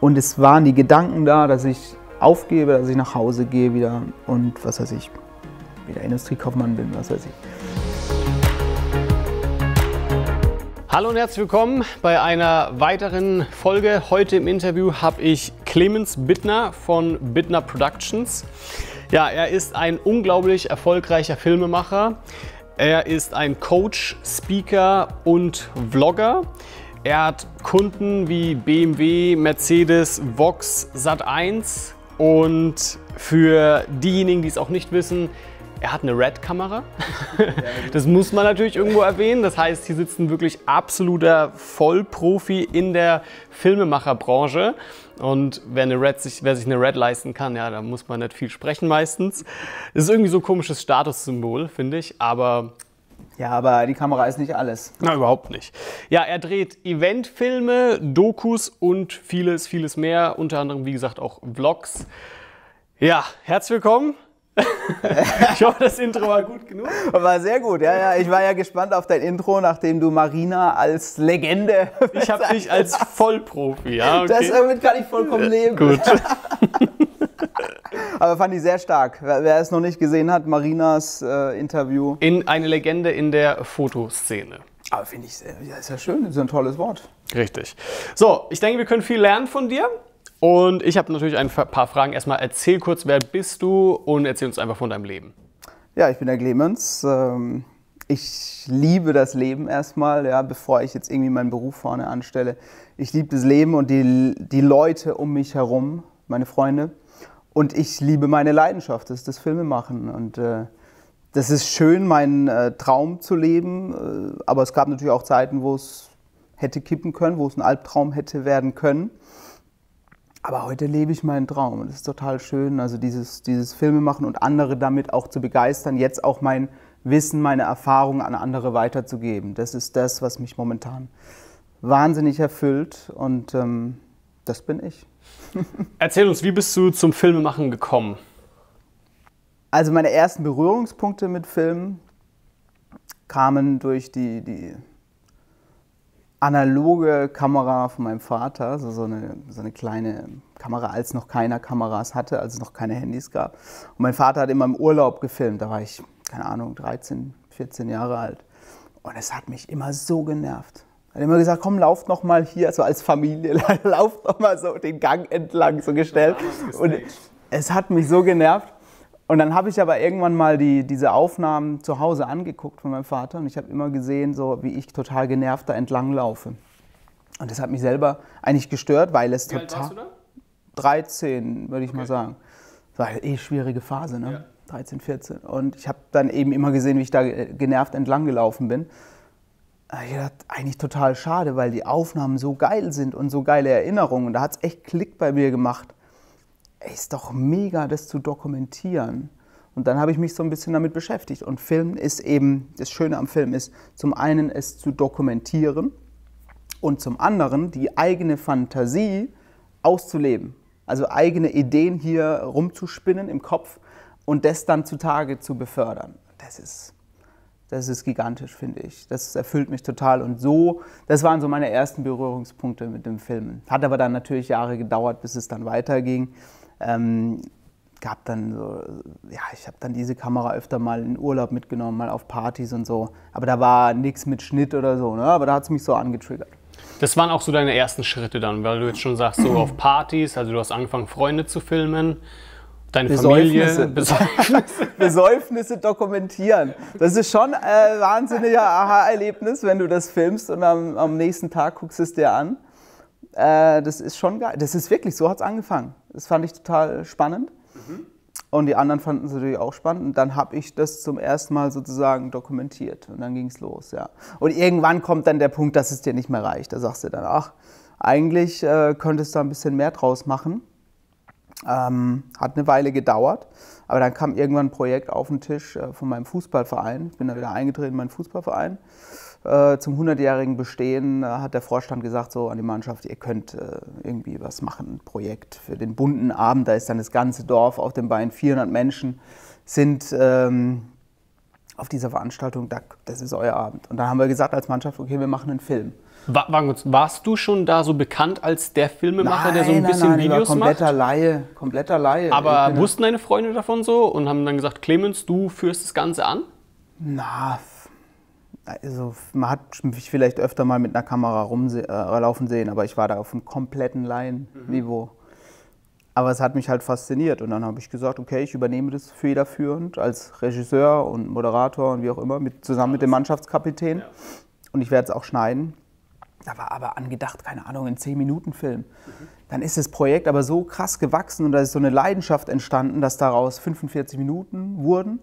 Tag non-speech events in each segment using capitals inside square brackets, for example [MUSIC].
Und es waren die Gedanken da, dass ich aufgebe, dass ich nach Hause gehe wieder und was weiß ich, wieder Industriekaufmann bin, was weiß ich. Hallo und herzlich willkommen bei einer weiteren Folge. Heute im Interview habe ich Clemens Bittner von Bittner Productions. Ja, er ist ein unglaublich erfolgreicher Filmemacher. Er ist ein Coach, Speaker und Vlogger. Er hat Kunden wie BMW, Mercedes, Vox, Sat1 und für diejenigen, die es auch nicht wissen, er hat eine Red-Kamera. [LAUGHS] Das muss man natürlich irgendwo erwähnen. Das heißt, hier sitzt ein wirklich absoluter Vollprofi in der Filmemacherbranche. Und wer, eine Red sich, wer sich eine Red leisten kann, ja, da muss man nicht viel sprechen meistens. Das ist irgendwie so ein komisches Statussymbol, finde ich. Aber ja, aber die Kamera ist nicht alles. Na, überhaupt nicht. Ja, er dreht Eventfilme, Dokus und vieles, vieles mehr. Unter anderem, wie gesagt, auch Vlogs. Ja, herzlich willkommen. [LAUGHS] ich hoffe, das Intro war gut genug. War sehr gut, ja, ja. Ich war ja gespannt auf dein Intro, nachdem du Marina als Legende. Ich habe [LAUGHS] dich als Vollprofi, ja. Okay. Das, damit kann ich vollkommen leben. Gut. [LAUGHS] Aber fand ich sehr stark. Wer, wer es noch nicht gesehen hat, Marinas äh, Interview. In eine Legende in der Fotoszene. Aber finde ich, sehr, ja, ist ja schön, ist ein tolles Wort. Richtig. So, ich denke, wir können viel lernen von dir. Und ich habe natürlich ein paar Fragen. Erstmal erzähl kurz, wer bist du und erzähl uns einfach von deinem Leben. Ja, ich bin der Clemens. Ähm, ich liebe das Leben erstmal, ja, bevor ich jetzt irgendwie meinen Beruf vorne anstelle. Ich liebe das Leben und die, die Leute um mich herum, meine Freunde. Und ich liebe meine Leidenschaft, das ist das Filmemachen. Und äh, das ist schön, meinen äh, Traum zu leben. Äh, aber es gab natürlich auch Zeiten, wo es hätte kippen können, wo es ein Albtraum hätte werden können. Aber heute lebe ich meinen Traum und das ist total schön, also dieses, dieses Filme und andere damit auch zu begeistern, jetzt auch mein Wissen, meine Erfahrungen an andere weiterzugeben. Das ist das, was mich momentan wahnsinnig erfüllt und ähm, das bin ich. [LAUGHS] Erzähl uns, wie bist du zum Filmemachen gekommen? Also meine ersten Berührungspunkte mit Filmen kamen durch die, die analoge Kamera von meinem Vater, also so eine, so eine kleine Kamera, als noch keiner Kameras hatte, als es noch keine Handys gab. Und mein Vater hat immer im Urlaub gefilmt, da war ich, keine Ahnung, 13, 14 Jahre alt. Und es hat mich immer so genervt. Er hat immer gesagt, komm, lauf noch mal hier, so als Familie, [LAUGHS] lauf noch mal so den Gang entlang, so gestellt. Und es hat mich so genervt. Und dann habe ich aber irgendwann mal die, diese Aufnahmen zu Hause angeguckt von meinem Vater und ich habe immer gesehen, so wie ich total genervt da entlang laufe. Und das hat mich selber eigentlich gestört, weil es Wie total. alt warst du da? 13, würde ich mal sagen. Das war eine eh schwierige Phase, ne? 13, 14. Und ich habe dann eben immer gesehen, wie ich da genervt entlang gelaufen bin. Ich dachte, eigentlich total schade, weil die Aufnahmen so geil sind und so geile Erinnerungen. Da hat es echt Klick bei mir gemacht. Ey, ist doch mega, das zu dokumentieren. Und dann habe ich mich so ein bisschen damit beschäftigt. Und Film ist eben, das Schöne am Film ist, zum einen es zu dokumentieren und zum anderen die eigene Fantasie auszuleben. Also eigene Ideen hier rumzuspinnen im Kopf und das dann zutage zu befördern. Das ist, das ist gigantisch, finde ich. Das erfüllt mich total. Und so, das waren so meine ersten Berührungspunkte mit dem Filmen. Hat aber dann natürlich Jahre gedauert, bis es dann weiterging. Ähm, gab dann so, ja, ich habe dann diese Kamera öfter mal in Urlaub mitgenommen, mal auf Partys und so. Aber da war nichts mit Schnitt oder so, ne? aber da hat es mich so angetriggert. Das waren auch so deine ersten Schritte dann, weil du jetzt schon sagst, so [CLEARS THROAT] auf Partys, also du hast angefangen, Freunde zu filmen, deine Familie. [LAUGHS] Besäufnisse. Besäufnisse dokumentieren. Das ist schon ein wahnsinniger Aha-Erlebnis, wenn du das filmst und am, am nächsten Tag guckst es dir an. Äh, das ist schon geil. Das ist wirklich, so hat es angefangen. Das fand ich total spannend. Und die anderen fanden es natürlich auch spannend. Und dann habe ich das zum ersten Mal sozusagen dokumentiert. Und dann ging es los, ja. Und irgendwann kommt dann der Punkt, dass es dir nicht mehr reicht. Da sagst du dann, ach, eigentlich äh, könntest du da ein bisschen mehr draus machen. Ähm, hat eine Weile gedauert. Aber dann kam irgendwann ein Projekt auf den Tisch äh, von meinem Fußballverein. Ich bin da wieder eingetreten in meinen Fußballverein. Äh, zum 100-jährigen Bestehen äh, hat der Vorstand gesagt so an die Mannschaft, ihr könnt äh, irgendwie was machen, ein Projekt für den bunten Abend. Da ist dann das ganze Dorf auf den Beinen, 400 Menschen sind ähm, auf dieser Veranstaltung, das ist euer Abend. Und dann haben wir gesagt als Mannschaft, okay, wir machen einen Film. War, warst du schon da so bekannt als der Filmemacher, nein, der so ein bisschen nein, Videos kompletter macht? Laie, kompletter Laie. Aber wussten deine Freunde davon so und haben dann gesagt, Clemens, du führst das Ganze an? Na, also man hat mich vielleicht öfter mal mit einer Kamera rumlaufen äh, sehen, aber ich war da auf einem kompletten Laienniveau. Mhm. Aber es hat mich halt fasziniert und dann habe ich gesagt, okay, ich übernehme das federführend als Regisseur und Moderator und wie auch immer, mit, zusammen mit dem Mannschaftskapitän. Ja. Und ich werde es auch schneiden. Da war aber angedacht, keine Ahnung, ein 10-Minuten-Film. Mhm. Dann ist das Projekt aber so krass gewachsen und da ist so eine Leidenschaft entstanden, dass daraus 45 Minuten wurden.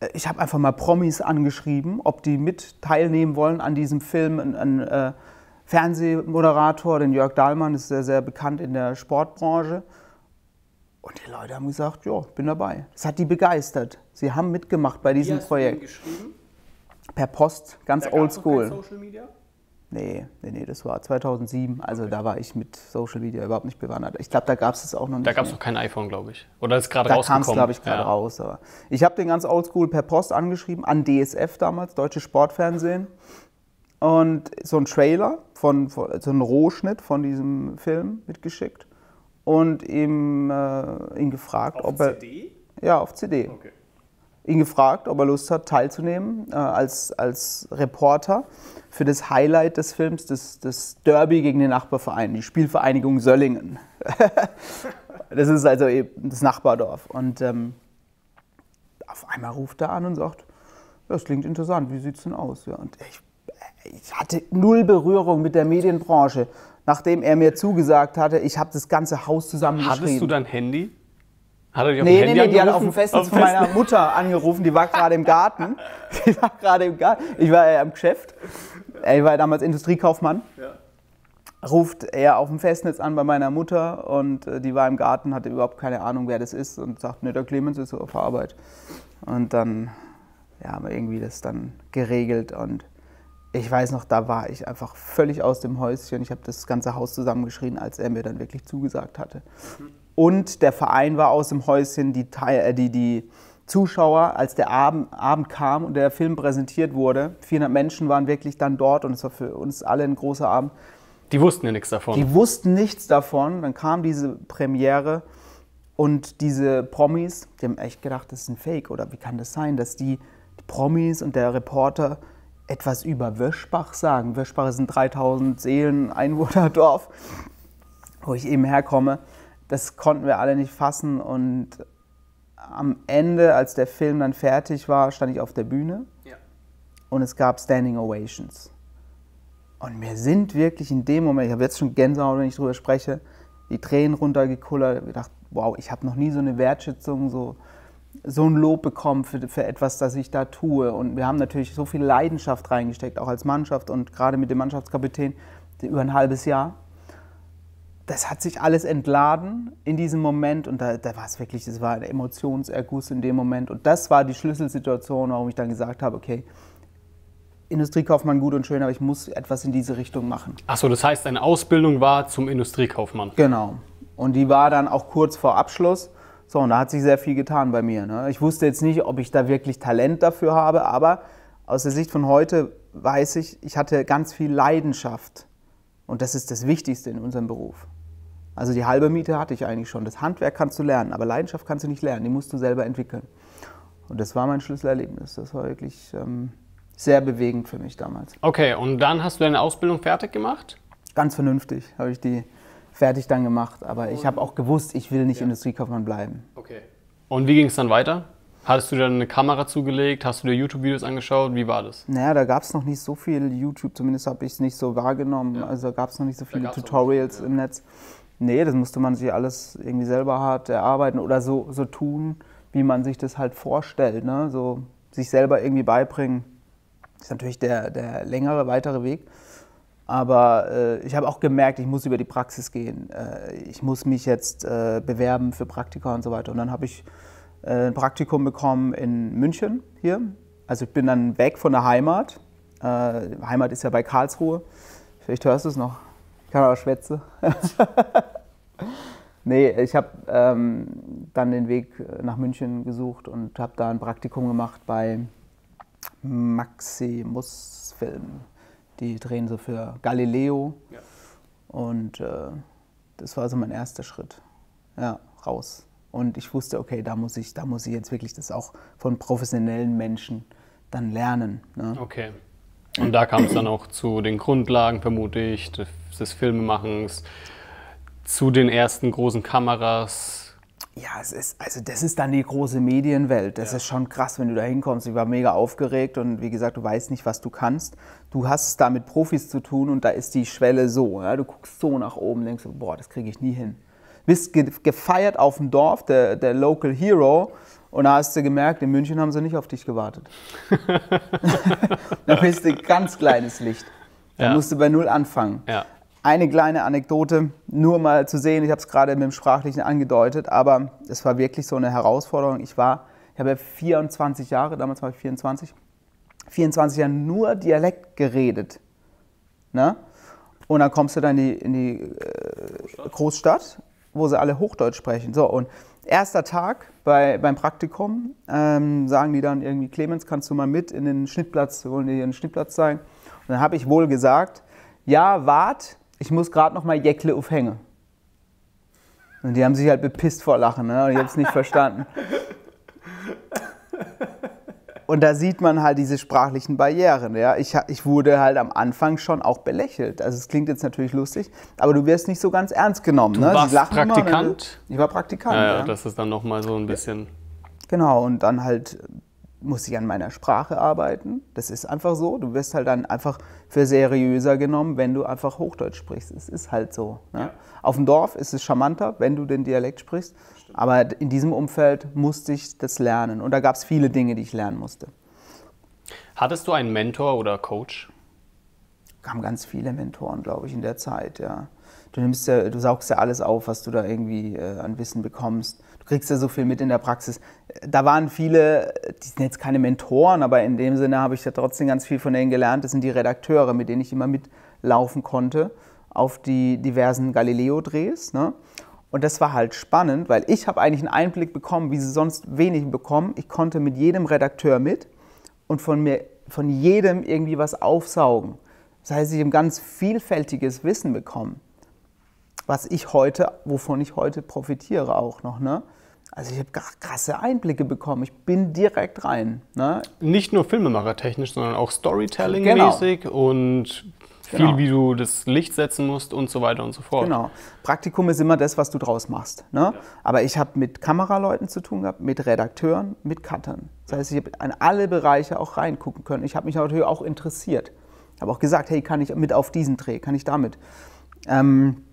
Äh, ich habe einfach mal Promis angeschrieben, ob die mit teilnehmen wollen an diesem Film. Ein, ein äh, Fernsehmoderator, den Jörg Dahlmann, ist sehr, sehr bekannt in der Sportbranche. Und die Leute haben gesagt, ja, bin dabei. Es hat die begeistert. Sie haben mitgemacht bei diesem Wie hast Projekt. Du geschrieben? Per Post, ganz oldschool. Social Media? Nee, nee, nee, das war 2007. Also okay. da war ich mit Social Media überhaupt nicht bewandert. Ich glaube, da gab es es auch noch nicht. Da gab es noch kein iPhone, glaube ich. Oder ist gerade rausgekommen? Da kam es, glaube ich, gerade ja. raus. Aber ich habe den ganz oldschool per Post angeschrieben, an DSF damals, Deutsche Sportfernsehen. Und so ein Trailer, von, von so ein Rohschnitt von diesem Film mitgeschickt und ihm, äh, ihn gefragt, auf ob er. CD? Ja, auf CD. Okay. Ihn gefragt, ob er Lust hat, teilzunehmen äh, als, als Reporter für das Highlight des Films, das, das Derby gegen den Nachbarverein, die Spielvereinigung Söllingen. [LAUGHS] das ist also eben das Nachbardorf. Und ähm, auf einmal ruft er an und sagt, das klingt interessant, wie sieht es denn aus? Ja, und ich, ich hatte null Berührung mit der Medienbranche nachdem er mir zugesagt hatte, ich habe das ganze Haus zusammengeschrieben. Hattest du dein Handy? Hat er dich auf nee, Handy nee, nee, die hat auf dem Festnetz von meiner Mutter angerufen, die war gerade im Garten. [LAUGHS] Die war gerade im Garten. Ich war ja im Geschäft. Ich war damals Industriekaufmann. Ja. Ruft er auf dem Festnetz an bei meiner Mutter und äh, die war im Garten, hatte überhaupt keine Ahnung, wer das ist und sagt, ne, der Clemens ist auf Arbeit. Und dann ja, haben wir irgendwie das dann geregelt und ich weiß noch, da war ich einfach völlig aus dem Häuschen. Ich habe das ganze Haus zusammengeschrien, als er mir dann wirklich zugesagt hatte. Und der Verein war aus dem Häuschen, die, äh, die, die Zuschauer, als der Abend, Abend kam und der Film präsentiert wurde, 400 Menschen waren wirklich dann dort und es war für uns alle ein großer Abend. Die wussten ja nichts davon. Die wussten nichts davon. Dann kam diese Premiere und diese Promis, die haben echt gedacht, das ist ein Fake oder wie kann das sein, dass die, die Promis und der Reporter etwas über Wöschbach sagen. Wöschbach ist ein 3000 Seelen Einwohnerdorf, wo ich eben herkomme. Das konnten wir alle nicht fassen und am Ende, als der Film dann fertig war, stand ich auf der Bühne ja. und es gab Standing Ovations. Und mir sind wirklich in dem Moment, ich habe jetzt schon Gänsehaut, wenn ich darüber spreche, die Tränen runtergekullert. Ich dachte, wow, ich habe noch nie so eine Wertschätzung so so ein Lob bekommen für, für etwas, das ich da tue. Und wir haben natürlich so viel Leidenschaft reingesteckt, auch als Mannschaft und gerade mit dem Mannschaftskapitän über ein halbes Jahr. Das hat sich alles entladen in diesem Moment und da, da war es wirklich, das war ein Emotionserguss in dem Moment. Und das war die Schlüsselsituation, warum ich dann gesagt habe, okay, Industriekaufmann gut und schön, aber ich muss etwas in diese Richtung machen. Achso, das heißt, deine Ausbildung war zum Industriekaufmann? Genau. Und die war dann auch kurz vor Abschluss. So, und da hat sich sehr viel getan bei mir. Ne? Ich wusste jetzt nicht, ob ich da wirklich Talent dafür habe, aber aus der Sicht von heute weiß ich, ich hatte ganz viel Leidenschaft. Und das ist das Wichtigste in unserem Beruf. Also die halbe Miete hatte ich eigentlich schon. Das Handwerk kannst du lernen, aber Leidenschaft kannst du nicht lernen. Die musst du selber entwickeln. Und das war mein Schlüsselerlebnis. Das war wirklich ähm, sehr bewegend für mich damals. Okay, und dann hast du deine Ausbildung fertig gemacht? Ganz vernünftig habe ich die fertig dann gemacht. Aber ich habe auch gewusst, ich will nicht ja. Industriekaufmann bleiben. Okay. Und wie ging es dann weiter? Hattest du dann eine Kamera zugelegt? Hast du dir YouTube-Videos angeschaut? Wie war das? Naja, da gab es noch nicht so viel YouTube, zumindest habe ich es nicht so wahrgenommen. Ja. Also gab es noch nicht so viele Tutorials nicht, ja. im Netz. Nee, das musste man sich alles irgendwie selber hart erarbeiten oder so, so tun, wie man sich das halt vorstellt. Ne? So sich selber irgendwie beibringen. Ist natürlich der, der längere, weitere Weg. Aber äh, ich habe auch gemerkt, ich muss über die Praxis gehen. Äh, ich muss mich jetzt äh, bewerben für Praktika und so weiter. Und dann habe ich äh, ein Praktikum bekommen in München hier. Also ich bin dann weg von der Heimat. Äh, Heimat ist ja bei Karlsruhe. Vielleicht hörst du es noch. Ich kann aber schwätze. [LAUGHS] nee, ich habe ähm, dann den Weg nach München gesucht und habe da ein Praktikum gemacht bei Maximus Film. Die drehen so für Galileo. Ja. Und äh, das war so mein erster Schritt. Ja, raus. Und ich wusste, okay, da muss ich, da muss ich jetzt wirklich das auch von professionellen Menschen dann lernen. Ne? Okay. Und da kam es dann auch zu den Grundlagen, vermute ich, des, Filmemachens, zu den ersten großen Kameras. Ja, es ist, also das ist dann die große Medienwelt. Das Ja. ist schon krass, wenn du da hinkommst. Ich war mega aufgeregt und wie gesagt, du weißt nicht, was du kannst. Du hast es da mit Profis zu tun und da ist die Schwelle so. Ja? Du guckst so nach oben, denkst boah, das kriege ich nie hin. Bist ge gefeiert auf dem Dorf, der, der Local Hero. Und da hast du gemerkt, in München haben sie nicht auf dich gewartet. [LAUGHS] da bist du ein ganz kleines Licht. Da Ja. musst du bei Null anfangen. Ja. Eine kleine Anekdote, nur mal zu sehen, ich habe es gerade mit dem Sprachlichen angedeutet, aber es war wirklich so eine Herausforderung. Ich war, ich habe ja 24 Jahre, damals war ich 24, 24 Jahre nur Dialekt geredet. Ne? Und dann kommst du dann in die, in die äh, Großstadt, wo sie alle Hochdeutsch sprechen. So, und erster Tag bei, beim Praktikum ähm, sagen die dann irgendwie, Clemens, kannst du mal mit in den Schnittplatz, wir wollen dir einen Schnittplatz zeigen. Und dann habe ich wohl gesagt, ja, wart, ich muss gerade noch mal Jäckle aufhängen. Und die haben sich halt bepisst vor Lachen, ne? und ich habe es nicht verstanden. [LAUGHS] Und da sieht man halt diese sprachlichen Barrieren. Ja? Ich, ich wurde halt am Anfang schon auch belächelt. Also es klingt jetzt natürlich lustig, aber du wirst nicht so ganz ernst genommen. ne? warst immer, ne? Praktikant? Ich war Praktikant. Ja, ja, ja. das ist dann nochmal so ein bisschen. Genau, und dann halt muss ich an meiner Sprache arbeiten. Das ist einfach so. Du wirst halt dann einfach für seriöser genommen, wenn du einfach Hochdeutsch sprichst. Es ist halt so. Ne? Auf dem Dorf ist es charmanter, wenn du den Dialekt sprichst. Aber in diesem Umfeld musste ich das lernen. Und da gab es viele Dinge, die ich lernen musste. Hattest du einen Mentor oder Coach? kamen ganz viele Mentoren, glaube ich, in der Zeit, ja. Du nimmst ja, du saugst ja alles auf, was du da irgendwie äh, an Wissen bekommst. Du kriegst ja so viel mit in der Praxis. Da waren viele, die sind jetzt keine Mentoren, aber in dem Sinne habe ich ja trotzdem ganz viel von denen gelernt. Das sind die Redakteure, mit denen ich immer mitlaufen konnte auf die diversen Galileo-Drehs. Ne? Und das war halt spannend, weil ich habe eigentlich einen Einblick bekommen, wie sie sonst wenig bekommen. Ich konnte mit jedem Redakteur mit und von mir, von jedem irgendwie was aufsaugen. Das heißt, ich habe ganz vielfältiges Wissen bekommen, was ich heute, wovon ich heute profitiere auch noch. Ne? Also ich habe krasse Einblicke bekommen. Ich bin direkt rein. Ne? Nicht nur filmemachertechnisch, sondern auch Genau. Storytelling-mäßig viel, Genau. wie du das Licht setzen musst und so weiter und so fort. Genau. Praktikum ist immer das, was du draus machst. Ne? Aber ich habe mit Kameraleuten zu tun gehabt, mit Redakteuren, mit Cuttern. Das heißt, ich habe in alle Bereiche auch reingucken können. Ich habe mich natürlich auch interessiert. Ich habe auch gesagt, hey, kann ich mit auf diesen Dreh, kann ich damit? Ähm,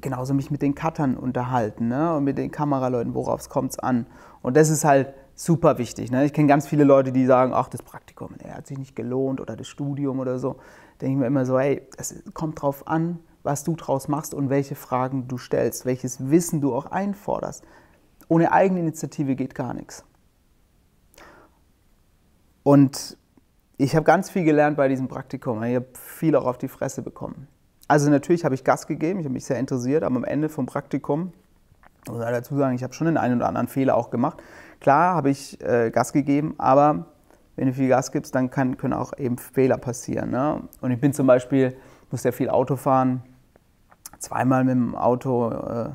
genauso mich mit den Cuttern unterhalten ne? und mit den Kameraleuten, worauf kommt es an. Und das ist halt super wichtig. Ne? Ich kenne ganz viele Leute, die sagen, ach, das Praktikum, der hat sich nicht gelohnt oder das Studium oder so. Denke ich mir immer so, hey, es kommt drauf an, was du draus machst und welche Fragen du stellst, welches Wissen du auch einforderst. Ohne Eigeninitiative geht gar nichts. Und ich habe ganz viel gelernt bei diesem Praktikum. Ich habe viel auch auf die Fresse bekommen. Also natürlich habe ich Gas gegeben, ich habe mich sehr interessiert, aber am Ende vom Praktikum, muss ich dazu sagen, ich habe schon den einen oder anderen Fehler auch gemacht. Klar habe ich äh, Gas gegeben, aber wenn du viel Gas gibst, dann kann, können auch eben Fehler passieren. Ne? Und ich bin zum Beispiel, muss ja viel Auto fahren, zweimal mit dem Auto äh,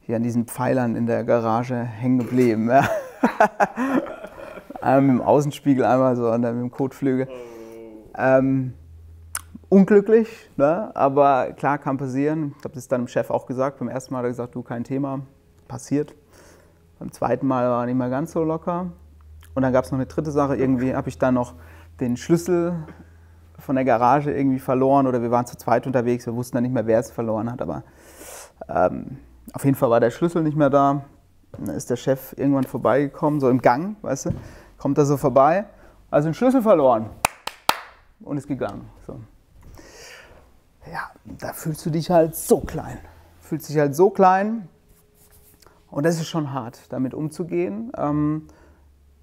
hier an diesen Pfeilern in der Garage hängen geblieben. Ja. [LAUGHS] einmal mit dem Außenspiegel, einmal so und dann mit dem Kotflügel. Ähm, unglücklich, ne? aber klar, kann passieren. Ich habe das dann dem Chef auch gesagt. Beim ersten Mal hat er gesagt, du, kein Thema, passiert. Beim zweiten Mal war er nicht mehr ganz so locker. Und dann gab es noch eine dritte Sache. Irgendwie habe ich dann noch den Schlüssel von der Garage irgendwie verloren oder wir waren zu zweit unterwegs. Wir wussten dann nicht mehr, wer es verloren hat. Aber ähm, auf jeden Fall war der Schlüssel nicht mehr da. Dann ist der Chef irgendwann vorbeigekommen, so im Gang, weißt du, kommt er so vorbei. Also den Schlüssel verloren und ist gegangen. So. Ja, da fühlst du dich halt so klein. Fühlst dich halt so klein und das ist schon hart, damit umzugehen. Ähm,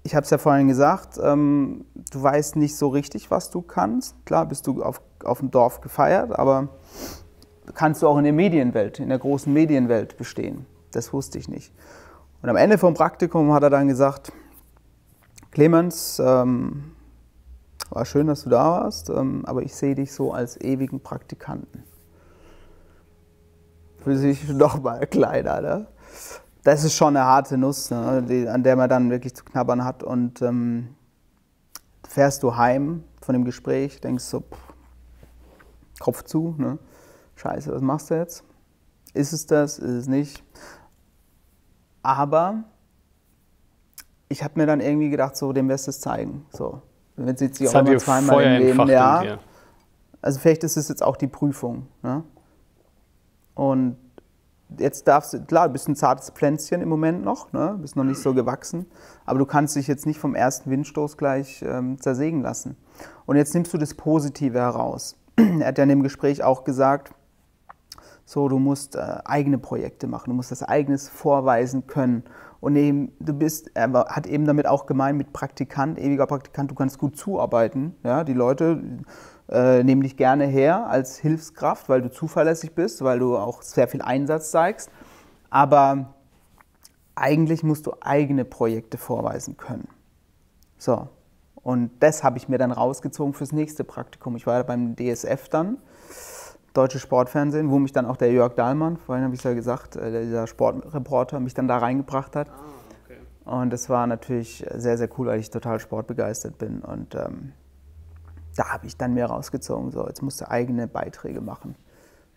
ich habe es ja vorhin gesagt, ähm, du weißt nicht so richtig, was du kannst. Klar bist du auf, auf dem Dorf gefeiert, aber kannst du auch in der Medienwelt, in der großen Medienwelt bestehen. Das wusste ich nicht. Und am Ende vom Praktikum hat er dann gesagt, Clemens, ähm, war schön, dass du da warst, ähm, aber ich sehe dich so als ewigen Praktikanten. Für sich [LAUGHS] noch mal kleiner, ne? Das ist schon eine harte Nuss, ne? Die, an der man dann wirklich zu knabbern hat. Und ähm, fährst du heim von dem Gespräch, denkst so, pff, Kopf zu, ne? Scheiße, was machst du jetzt? Ist es das? Ist es nicht? Aber ich habe mir dann irgendwie gedacht, so dem wirst du es zeigen. So, wenn sie sich auch immer zweimal im Leben, ja. Also vielleicht ist es jetzt auch die Prüfung. Ne? Und jetzt darfst du, klar, du bist ein zartes Pflänzchen im Moment noch, ne? bist noch nicht so gewachsen, aber du kannst dich jetzt nicht vom ersten Windstoß gleich ähm, zersägen lassen. Und jetzt nimmst du das Positive heraus. [CLEARS THROAT] er hat ja in dem Gespräch auch gesagt, so, du musst äh, eigene Projekte machen, du musst das eigenes vorweisen können. Und eben, du bist, er hat eben damit auch gemeint, mit Praktikant, ewiger Praktikant, du kannst gut zuarbeiten. Ja? Die Leute äh, nehmen dich gerne her als Hilfskraft, weil du zuverlässig bist, weil du auch sehr viel Einsatz zeigst. Aber eigentlich musst du eigene Projekte vorweisen können. So, und das habe ich mir dann rausgezogen fürs nächste Praktikum. Ich war beim DSF dann Deutsche Sportfernsehen, wo mich dann auch der Jörg Dahlmann, vorhin habe ich es ja gesagt, äh, dieser Sportreporter, mich dann da reingebracht hat. Ah, okay. Und das war natürlich sehr, sehr cool, weil ich total sportbegeistert bin. Und ähm, da habe ich dann mir rausgezogen, so jetzt musst du eigene Beiträge machen,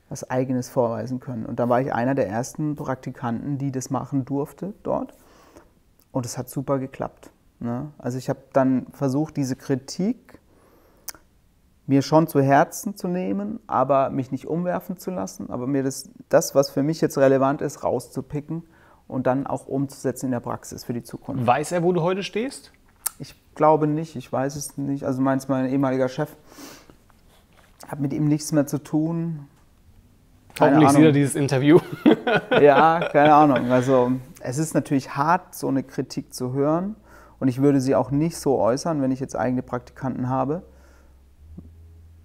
was eigenes vorweisen können. Und da war ich einer der ersten Praktikanten, die das machen durfte dort. Und es hat super geklappt. Ne? Also ich habe dann versucht, diese Kritik mir schon zu Herzen zu nehmen, aber mich nicht umwerfen zu lassen, aber mir das, das, was für mich jetzt relevant ist, rauszupicken und dann auch umzusetzen in der Praxis für die Zukunft. Weiß er, wo du heute stehst? Ich glaube nicht, ich weiß es nicht. Also meins mein ehemaliger Chef hat mit ihm nichts mehr zu tun. Keine Hoffentlich sieht er dieses Interview. [LAUGHS] ja, keine Ahnung. Also es ist natürlich hart, so eine Kritik zu hören. Und ich würde sie auch nicht so äußern, wenn ich jetzt eigene Praktikanten habe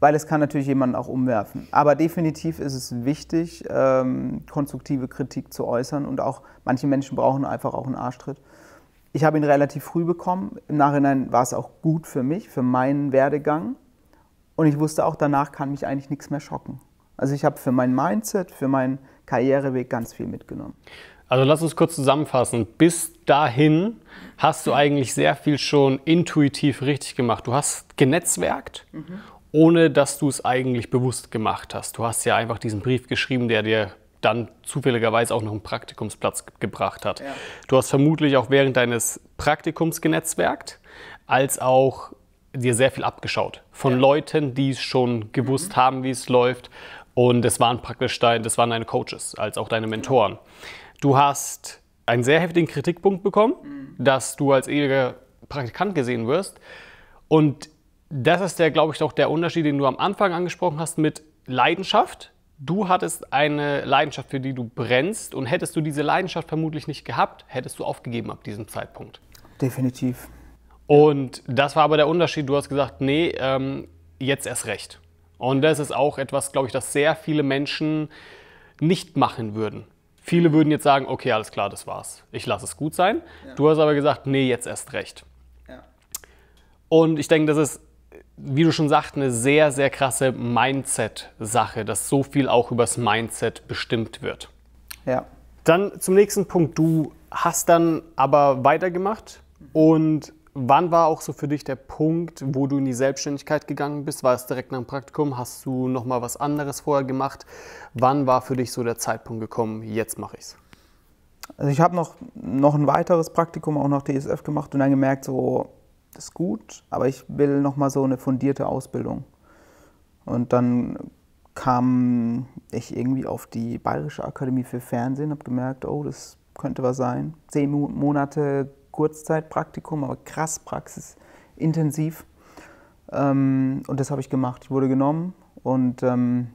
weil es kann natürlich jemanden auch umwerfen. Aber definitiv ist es wichtig, ähm, konstruktive Kritik zu äußern und auch manche Menschen brauchen einfach auch einen Arschtritt. Ich habe ihn relativ früh bekommen. Im Nachhinein war es auch gut für mich, für meinen Werdegang. Und ich wusste auch, danach kann mich eigentlich nichts mehr schocken. Also ich habe für mein Mindset, für meinen Karriereweg ganz viel mitgenommen. Also lass uns kurz zusammenfassen. Bis dahin hast du eigentlich sehr viel schon intuitiv richtig gemacht. Du hast genetzwerkt mhm ohne dass du es eigentlich bewusst gemacht hast. Du hast ja einfach diesen Brief geschrieben, der dir dann zufälligerweise auch noch einen Praktikumsplatz gebracht hat. Ja. Du hast vermutlich auch während deines Praktikums genetzwerkt, als auch dir sehr viel abgeschaut von ja. Leuten, die es schon gewusst mhm. haben, wie es läuft. Und es waren praktisch dein, das waren deine Coaches, als auch deine Mentoren. Du hast einen sehr heftigen Kritikpunkt bekommen, mhm. dass du als ewiger Praktikant gesehen wirst. Und das ist der, glaube ich, doch der Unterschied, den du am Anfang angesprochen hast mit Leidenschaft. Du hattest eine Leidenschaft, für die du brennst und hättest du diese Leidenschaft vermutlich nicht gehabt, hättest du aufgegeben ab diesem Zeitpunkt. Definitiv. Und das war aber der Unterschied. Du hast gesagt, nee, ähm, jetzt erst recht. Und das ist auch etwas, glaube ich, das sehr viele Menschen nicht machen würden. Viele würden jetzt sagen, okay, alles klar, das war's. Ich lasse es gut sein. Ja. Du hast aber gesagt, nee, jetzt erst recht. Ja. Und ich denke, das ist wie du schon sagst, eine sehr, sehr krasse Mindset-Sache, dass so viel auch übers Mindset bestimmt wird. Ja. Dann zum nächsten Punkt. Du hast dann aber weitergemacht und wann war auch so für dich der Punkt, wo du in die Selbstständigkeit gegangen bist? War es direkt nach dem Praktikum? Hast du noch mal was anderes vorher gemacht? Wann war für dich so der Zeitpunkt gekommen, jetzt mache ich es? Also ich habe noch, noch ein weiteres Praktikum auch noch DSF gemacht und dann gemerkt, so ist gut, aber ich will nochmal so eine fundierte Ausbildung. Und dann kam ich irgendwie auf die Bayerische Akademie für Fernsehen, habe gemerkt, oh, das könnte was sein. Zehn Monate Kurzzeitpraktikum, aber krass praxisintensiv. Ähm, und das habe ich gemacht. Ich wurde genommen und ähm,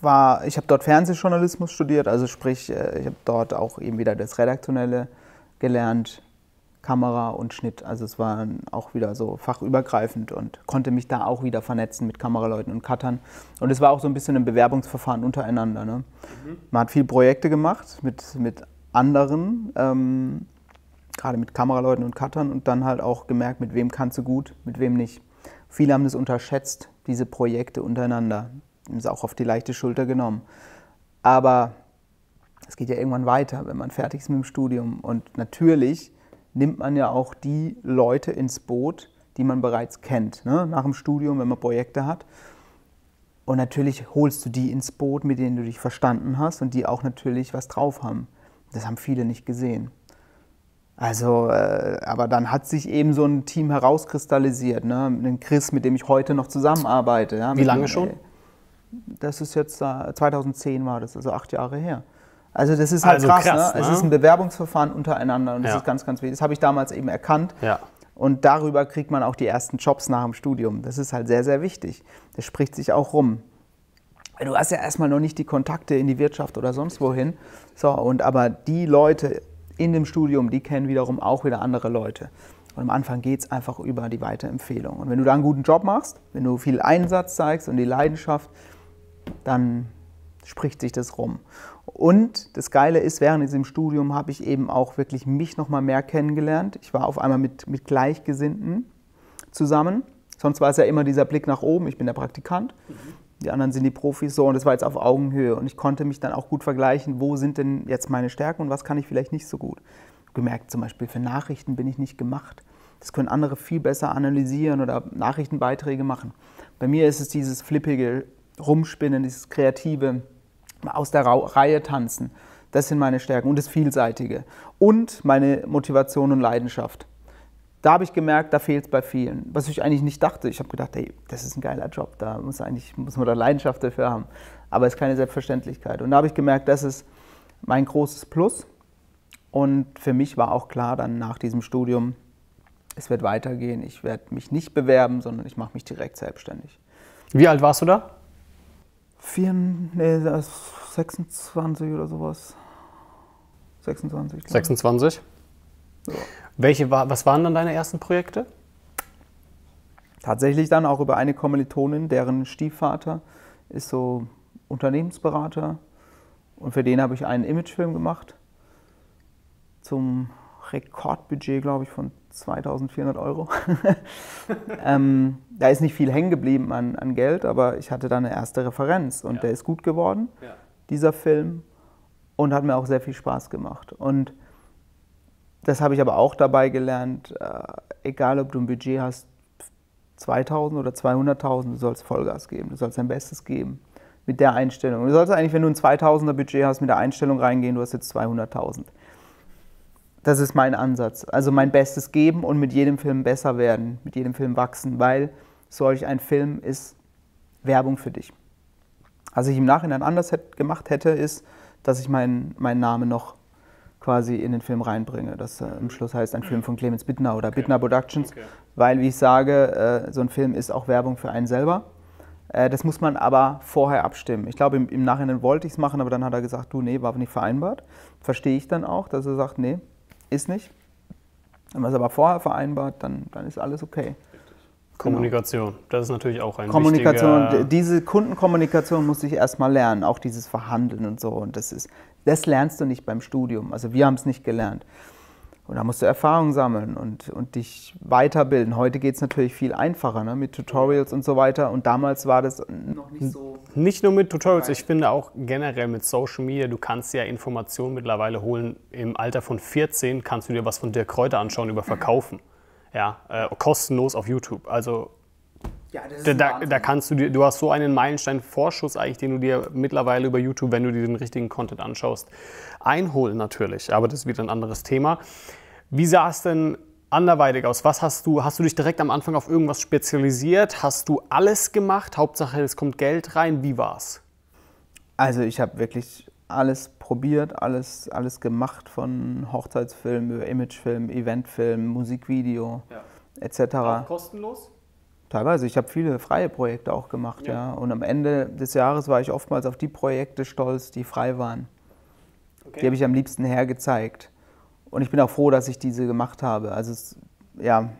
war, ich habe dort Fernsehjournalismus studiert, also sprich, äh, ich habe dort auch eben wieder das Redaktionelle gelernt, Kamera und Schnitt. Also es war auch wieder so fachübergreifend und konnte mich da auch wieder vernetzen mit Kameraleuten und Cuttern. Und es war auch so ein bisschen ein Bewerbungsverfahren untereinander. Ne? Mhm. Man hat viele Projekte gemacht mit, mit anderen. Ähm, gerade mit Kameraleuten und Cuttern und dann halt auch gemerkt, mit wem kannst du gut, mit wem nicht. Viele haben das unterschätzt, diese Projekte untereinander. Haben es auch auf die leichte Schulter genommen. Aber es geht ja irgendwann weiter, wenn man fertig ist mit dem Studium. Und natürlich nimmt man ja auch die Leute ins Boot, die man bereits kennt, ne? nach dem Studium, wenn man Projekte hat. Und natürlich holst du die ins Boot, mit denen du dich verstanden hast und die auch natürlich was drauf haben. Das haben viele nicht gesehen. Also, äh, aber dann hat sich eben so ein Team herauskristallisiert, ne? Ein Chris, mit dem ich heute noch zusammenarbeite. Ja? Wie lange schon? Das ist jetzt äh, 2010 war das, also acht Jahre her. Also das ist halt Also krass, krass, ne? Es ne? ist ein Bewerbungsverfahren untereinander und das Ja. ist ganz, ganz wichtig. Das habe ich damals eben erkannt. Ja. Und darüber kriegt man auch die ersten Jobs nach dem Studium. Das ist halt sehr, sehr wichtig. Das spricht sich auch rum. Du hast ja erstmal noch nicht die Kontakte in die Wirtschaft oder sonst wohin. So, und aber die Leute in dem Studium, die kennen wiederum auch wieder andere Leute. Und am Anfang geht es einfach über die Weiterempfehlung. Und wenn du da einen guten Job machst, wenn du viel Einsatz zeigst und die Leidenschaft, dann spricht sich das rum. Und das Geile ist, während diesem Studium habe ich eben auch wirklich mich noch mal mehr kennengelernt. Ich war auf einmal mit, mit Gleichgesinnten zusammen. Sonst war es ja immer dieser Blick nach oben, ich bin der Praktikant, die anderen sind die Profis so und das war jetzt auf Augenhöhe. Und ich konnte mich dann auch gut vergleichen, wo sind denn jetzt meine Stärken und was kann ich vielleicht nicht so gut. Gemerkt zum Beispiel, für Nachrichten bin ich nicht gemacht. Das können andere viel besser analysieren oder Nachrichtenbeiträge machen. Bei mir ist es dieses flippige Rumspinnen, dieses kreative, aus der Reihe tanzen. Das sind meine Stärken und das Vielseitige. Und meine Motivation und Leidenschaft. Da habe ich gemerkt, da fehlt es bei vielen. Was ich eigentlich nicht dachte. Ich habe gedacht, ey, das ist ein geiler Job, da muss, eigentlich, muss man da Leidenschaft dafür haben. Aber es ist keine Selbstverständlichkeit. Und da habe ich gemerkt, das ist mein großes Plus. Und für mich war auch klar dann nach diesem Studium, es wird weitergehen. Ich werde mich nicht bewerben, sondern ich mache mich direkt selbstständig. Wie alt warst du da? Vier, nee, das ist 26 oder sowas. 26. glaub ich. 26. Ja. Welche war, was waren dann deine ersten Projekte? Tatsächlich dann auch über eine Kommilitonin, deren Stiefvater ist so Unternehmensberater. Und für den habe ich einen Imagefilm gemacht. Zum Rekordbudget, glaube ich, von 2400 Euro. [LAUGHS] ähm, da ist nicht viel hängen geblieben an, an Geld, aber ich hatte da eine erste Referenz und Ja. der ist gut geworden, Ja. dieser Film, und hat mir auch sehr viel Spaß gemacht. Und das habe ich aber auch dabei gelernt, äh, egal ob du ein Budget hast, 2000 oder 200.000, du sollst Vollgas geben, du sollst dein Bestes geben mit der Einstellung. Du sollst eigentlich, wenn du ein 2000er Budget hast, mit der Einstellung reingehen, du hast jetzt 200.000. Das ist mein Ansatz. Also mein Bestes geben und mit jedem Film besser werden, mit jedem Film wachsen, weil solch ein Film ist Werbung für dich. Was ich im Nachhinein anders hätt, gemacht hätte, ist, dass ich meinen meinen Namen noch quasi in den Film reinbringe. Das äh, im Schluss heißt ein Film von Clemens Bittner oder Bittner Productions, Okay. weil, wie ich sage, äh, so ein Film ist auch Werbung für einen selber. Äh, das muss man aber vorher abstimmen. Ich glaube, im, im Nachhinein wollte ich es machen, aber dann hat er gesagt, du, nee, war nicht vereinbart. Verstehe ich dann auch, dass er sagt, nee, ist nicht. Wenn man es aber vorher vereinbart, dann, dann ist alles okay. Kommunikation. Das ist natürlich auch ein Kommunikation, diese Kundenkommunikation muss ich erstmal lernen, auch dieses Verhandeln und so. Und das ist, das lernst du nicht beim Studium. Also wir haben es nicht gelernt. Und da musst du Erfahrung sammeln und, und dich weiterbilden. Heute geht es natürlich viel einfacher ne, mit Tutorials und so weiter. Und damals war das noch nicht so. Nicht nur mit Tutorials, ich finde auch generell mit Social Media, du kannst ja Informationen mittlerweile holen. Im Alter von 14 kannst du dir was von Dirk Kräuter anschauen über Verkaufen. Ja, äh, kostenlos auf YouTube. Also Ja, das da, da, da kannst du dir, du hast so einen Meilenstein-Vorschuss eigentlich, den du dir mittlerweile über YouTube, wenn du dir den richtigen Content anschaust, einholen natürlich. Aber das ist wieder ein anderes Thema. Wie sah es denn anderweitig aus? Was hast du, hast du dich direkt am Anfang auf irgendwas spezialisiert? Hast du alles gemacht? Hauptsache, es kommt Geld rein. Wie war's? Also ich habe wirklich alles probiert, alles, alles gemacht, von Hochzeitsfilm über Imagefilm, Eventfilm, Musikvideo etc. kostenlos? Teilweise, ich habe viele freie Projekte auch gemacht, ja. Ja. Und am Ende des Jahres war ich oftmals auf die Projekte stolz, die frei waren. Die habe ich am liebsten hergezeigt. Und ich bin auch froh, dass ich diese gemacht habe. Also es ja,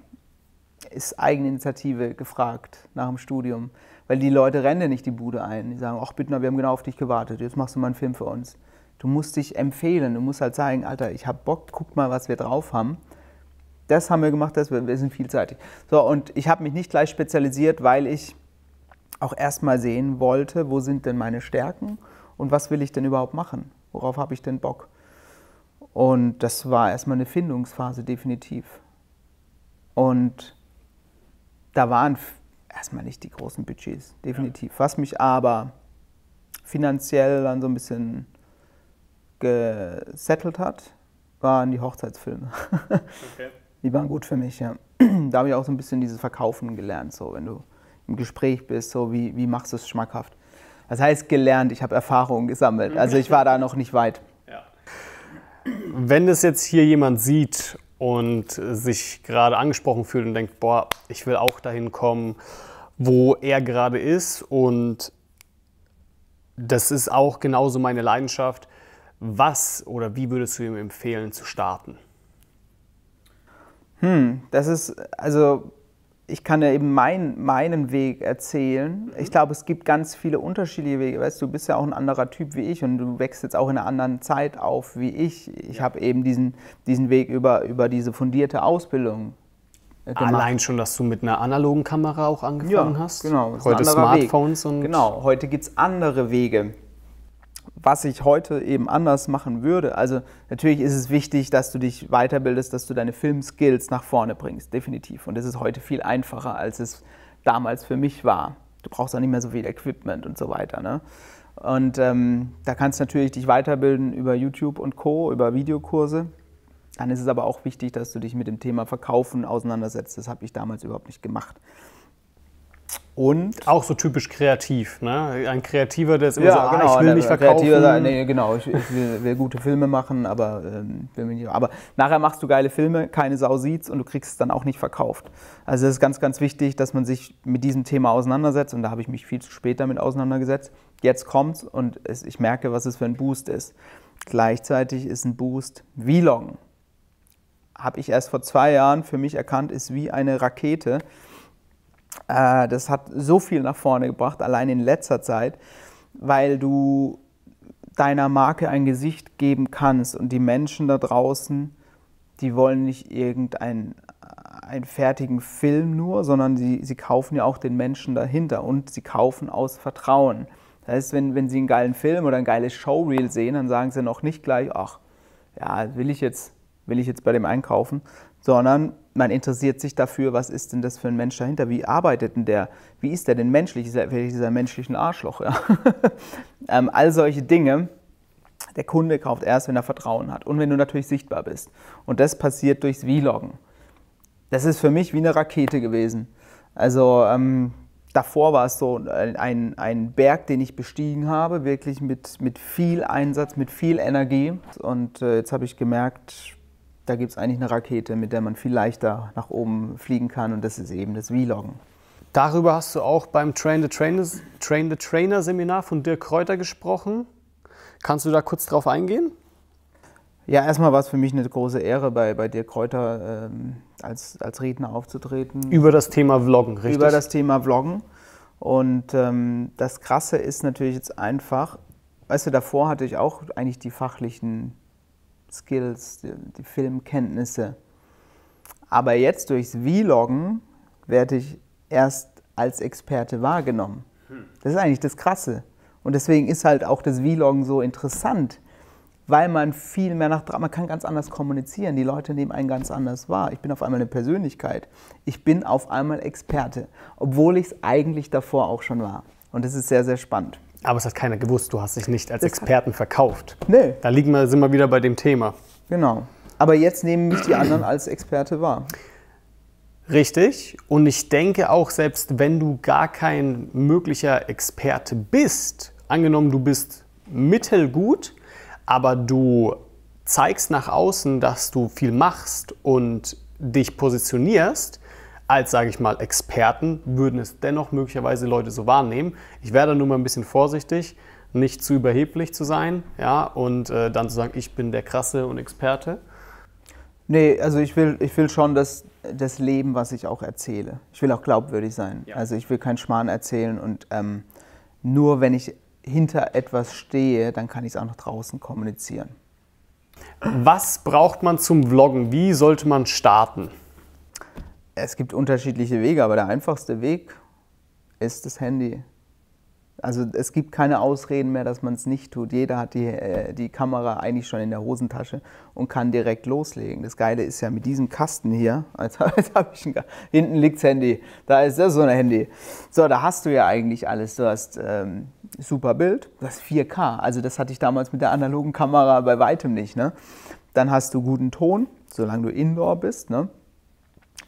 ist Eigeninitiative gefragt nach dem Studium. Weil die Leute rennen nicht die Bude ein. Die sagen, ach Bittner, wir haben genau auf dich gewartet, jetzt machst du mal einen Film für uns. Du musst dich empfehlen, du musst halt sagen, Alter, ich hab Bock, guck mal, was wir drauf haben. Das haben wir gemacht, das, wir sind vielseitig. So, und ich habe mich nicht gleich spezialisiert, weil ich auch erstmal sehen wollte, wo sind denn meine Stärken und was will ich denn überhaupt machen? Worauf habe ich denn Bock? Und das war erstmal eine Findungsphase, definitiv. Und da waren erstmal nicht die großen Budgets, definitiv. Ja. Was mich aber finanziell dann so ein bisschen gesettelt hat, waren die Hochzeitsfilme. Okay. [LAUGHS] Die waren gut für mich, ja. [CLEARS THROAT] Da habe ich auch so ein bisschen dieses Verkaufen gelernt, so wenn du im Gespräch bist, so wie, wie machst du es schmackhaft. Das heißt gelernt, ich habe Erfahrungen gesammelt. Also ich war da noch nicht weit. Ja. Wenn das jetzt hier jemand sieht und sich gerade angesprochen fühlt und denkt, boah, ich will auch dahin kommen, wo er gerade ist und das ist auch genauso meine Leidenschaft. Was oder wie würdest du ihm empfehlen zu starten? Hm, das ist, also ich kann ja eben mein, meinen Weg erzählen. Ich glaube, es gibt ganz viele unterschiedliche Wege. Weißt du, du bist ja auch ein anderer Typ wie ich und du wächst jetzt auch in einer anderen Zeit auf wie ich. Ich ja. habe eben diesen, diesen Weg über, über diese fundierte Ausbildung äh, Gemacht. Allein schon, dass du mit einer analogen Kamera auch angefangen ja, hast. Genau. Heute Smartphones Weg. und. Genau, heute gibt es andere Wege was ich heute eben anders machen würde. Also natürlich ist es wichtig, dass du dich weiterbildest, dass du deine Filmskills nach vorne bringst, definitiv. Und das ist heute viel einfacher, als es damals für mich war. Du brauchst auch nicht mehr so viel Equipment und so weiter. Ne? Und ähm, da kannst du natürlich dich weiterbilden über YouTube und Co., über Videokurse. Dann ist es aber auch wichtig, dass du dich mit dem Thema Verkaufen auseinandersetzt. Das habe ich damals überhaupt nicht gemacht. Und auch so typisch kreativ, ne? Ein Kreativer, der ist immer ja, so, ah, genau, ich will nicht verkaufen. Kreativer, nee, genau, ich, ich will, will, gute Filme machen, aber, ähm, will nicht, aber nachher machst du geile Filme, keine Sau sieht's und du kriegst es dann auch nicht verkauft. Also es ist ganz, ganz wichtig, dass man sich mit diesem Thema auseinandersetzt und da habe ich mich viel zu spät damit auseinandergesetzt. Jetzt kommt's und es, ich merke, was es für ein Boost ist. Gleichzeitig ist ein Boost Vloggen. Habe ich erst vor zwei Jahren für mich erkannt, ist wie eine Rakete äh, das hat so viel nach vorne gebracht, allein in letzter Zeit, weil du deiner Marke ein Gesicht geben kannst und die Menschen da draußen, die wollen nicht irgendeinen einen fertigen Film nur, sondern sie, sie kaufen ja auch den Menschen dahinter und sie kaufen aus Vertrauen. Das heißt, wenn, wenn sie einen geilen Film oder ein geiles Showreel sehen, dann sagen sie noch nicht gleich, ach, ja, will ich jetzt, will ich jetzt bei dem einkaufen, sondern man interessiert sich dafür, was ist denn das für ein Mensch dahinter, wie arbeitet denn der, wie ist der denn menschlich, ist er dieser menschlichen Arschloch, ja? [LAUGHS] ähm, all solche Dinge. Der Kunde kauft erst, wenn er Vertrauen hat und wenn du natürlich sichtbar bist. Und das passiert durchs Vloggen. Das ist für mich wie eine Rakete gewesen. Also ähm, davor war es so ein, ein Berg, den ich bestiegen habe, wirklich mit, mit viel Einsatz, mit viel Energie. Und äh, jetzt habe ich gemerkt, da gibt es eigentlich eine Rakete, mit der man viel leichter nach oben fliegen kann und das ist eben das Vloggen. Darüber hast du auch beim Train the Trainer, Train the Trainer Seminar von Dirk Kräuter gesprochen. Kannst du da kurz drauf eingehen? Ja, erstmal war es für mich eine große Ehre, bei, bei Dirk Kräuter ähm, als, als Redner aufzutreten. Über das Thema Vloggen, richtig? Über das Thema Vloggen. Und ähm, das Krasse ist natürlich jetzt einfach, weißt du, davor hatte ich auch eigentlich die fachlichen Skills, die, die Filmkenntnisse. Aber jetzt durchs Vloggen werde ich erst als Experte wahrgenommen. Das ist eigentlich das Krasse. Und deswegen ist halt auch das Vloggen so interessant, weil man viel mehr nach man kann ganz anders kommunizieren. Die Leute nehmen einen ganz anders wahr. Ich bin auf einmal eine Persönlichkeit. Ich bin auf einmal Experte, obwohl ich es eigentlich davor auch schon war. Und das ist sehr, sehr spannend. Aber es hat keiner gewusst, du hast dich nicht als das Experten verkauft. Nee. Da liegen wir, sind wir wieder bei dem Thema. Genau. Aber jetzt nehmen mich die anderen als Experte wahr. Richtig. Und ich denke auch, selbst wenn du gar kein möglicher Experte bist, angenommen du bist mittelgut, aber du zeigst nach außen, dass du viel machst und dich positionierst, als, sage ich mal, Experten würden es dennoch möglicherweise Leute so wahrnehmen. Ich werde nur mal ein bisschen vorsichtig, nicht zu überheblich zu sein ja, und äh, dann zu sagen, ich bin der Krasse und Experte. Nee, also ich will, ich will schon das, das Leben, was ich auch erzähle. Ich will auch glaubwürdig sein. Ja. Also ich will keinen Schmarrn erzählen und ähm, nur wenn ich hinter etwas stehe, dann kann ich es auch nach draußen kommunizieren. Was braucht man zum Vloggen? Wie sollte man starten? Es gibt unterschiedliche Wege, aber der einfachste Weg ist das Handy. Also es gibt keine Ausreden mehr, dass man es nicht tut. Jeder hat die, äh, die Kamera eigentlich schon in der Hosentasche und kann direkt loslegen. Das Geile ist ja mit diesem Kasten hier, [LAUGHS] als, als ich einen, hinten liegt das Handy, da ist das so ein Handy. So, da hast du ja eigentlich alles. Du hast ähm, super Bild, du hast 4K. Also das hatte ich damals mit der analogen Kamera bei weitem nicht. Ne? Dann hast du guten Ton, solange du Indoor bist. Ne?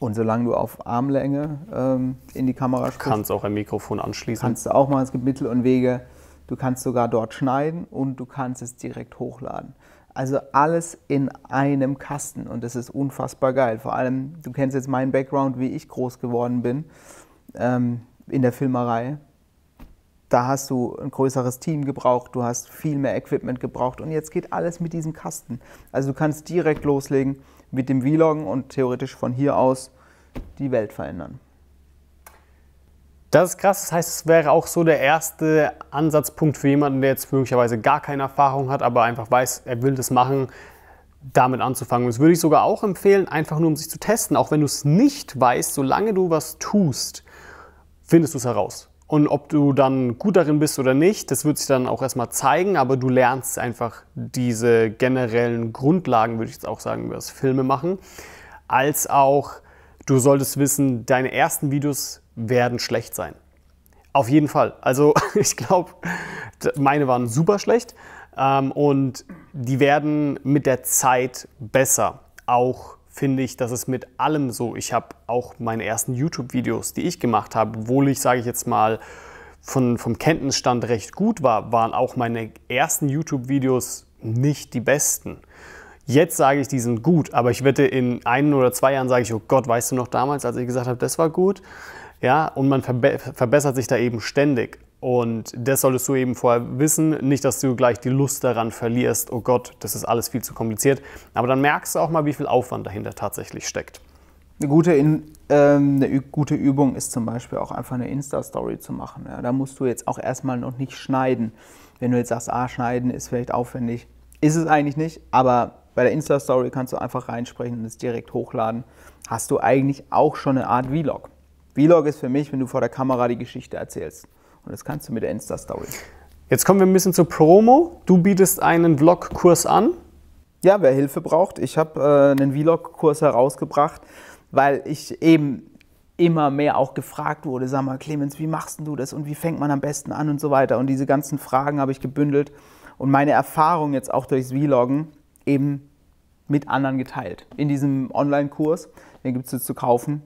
Und solange du auf Armlänge ähm, in die Kamera sprichst. Kannst auch ein Mikrofon anschließen. Kannst du auch machen. Es gibt Mittel und Wege. Du kannst sogar dort schneiden und du kannst es direkt hochladen. Also alles in einem Kasten und das ist unfassbar geil. Vor allem, du kennst jetzt meinen Background, wie ich groß geworden bin ähm, in der Filmerei. Da hast du ein größeres Team gebraucht, du hast viel mehr Equipment gebraucht und jetzt geht alles mit diesem Kasten. Also du kannst direkt loslegen mit dem Vloggen und theoretisch von hier aus die Welt verändern. Das ist krass. Das heißt, es wäre auch so der erste Ansatzpunkt für jemanden, der jetzt möglicherweise gar keine Erfahrung hat, aber einfach weiß, er will das machen, damit anzufangen. Und das würde ich sogar auch empfehlen, einfach nur um sich zu testen. Auch wenn du es nicht weißt, solange du was tust, findest du es heraus. Und ob du dann gut darin bist oder nicht, das wird sich dann auch erstmal zeigen, aber du lernst einfach diese generellen Grundlagen, würde ich jetzt auch sagen, über das Filme machen. Als auch, du solltest wissen, deine ersten Videos werden schlecht sein. Auf jeden Fall. Also [LAUGHS] ich glaube, meine waren super schlecht ähm, und die werden mit der Zeit besser. Auch finde ich, dass es mit allem so, ich habe auch meine ersten YouTube-Videos, die ich gemacht habe, obwohl ich, sage ich jetzt mal, von, vom Kenntnisstand recht gut war, waren auch meine ersten YouTube-Videos nicht die besten. Jetzt sage ich, die sind gut, aber ich wette, in ein oder zwei Jahren sage ich, oh Gott, weißt du noch damals, als ich gesagt habe, das war gut? Ja, und man verbe verbessert sich da eben ständig. Und das solltest du eben vorher wissen, nicht, dass du gleich die Lust daran verlierst, oh Gott, das ist alles viel zu kompliziert. Aber dann merkst du auch mal, wie viel Aufwand dahinter tatsächlich steckt. Eine gute, in, ähm, eine gute Übung ist zum Beispiel auch einfach eine Insta-Story zu machen. Ja, da musst du jetzt auch erstmal noch nicht schneiden. Wenn du jetzt sagst, ah, schneiden ist vielleicht aufwendig, ist es eigentlich nicht, aber bei der Insta-Story kannst du einfach reinsprechen und es direkt hochladen. Hast du eigentlich auch schon eine Art Vlog. Vlog ist für mich, wenn du vor der Kamera die Geschichte erzählst. Und das kannst du mit der Insta-Story. Jetzt kommen wir ein bisschen zur Promo. Du bietest einen Vlog-Kurs an. Ja, wer Hilfe braucht. Ich habe äh, einen Vlog-Kurs herausgebracht, weil ich eben immer mehr auch gefragt wurde, sag mal, Clemens, wie machst du das und wie fängt man am besten an und so weiter. Und diese ganzen Fragen habe ich gebündelt und meine Erfahrung jetzt auch durchs Vloggen eben mit anderen geteilt. In diesem Online-Kurs, den gibt es jetzt zu kaufen.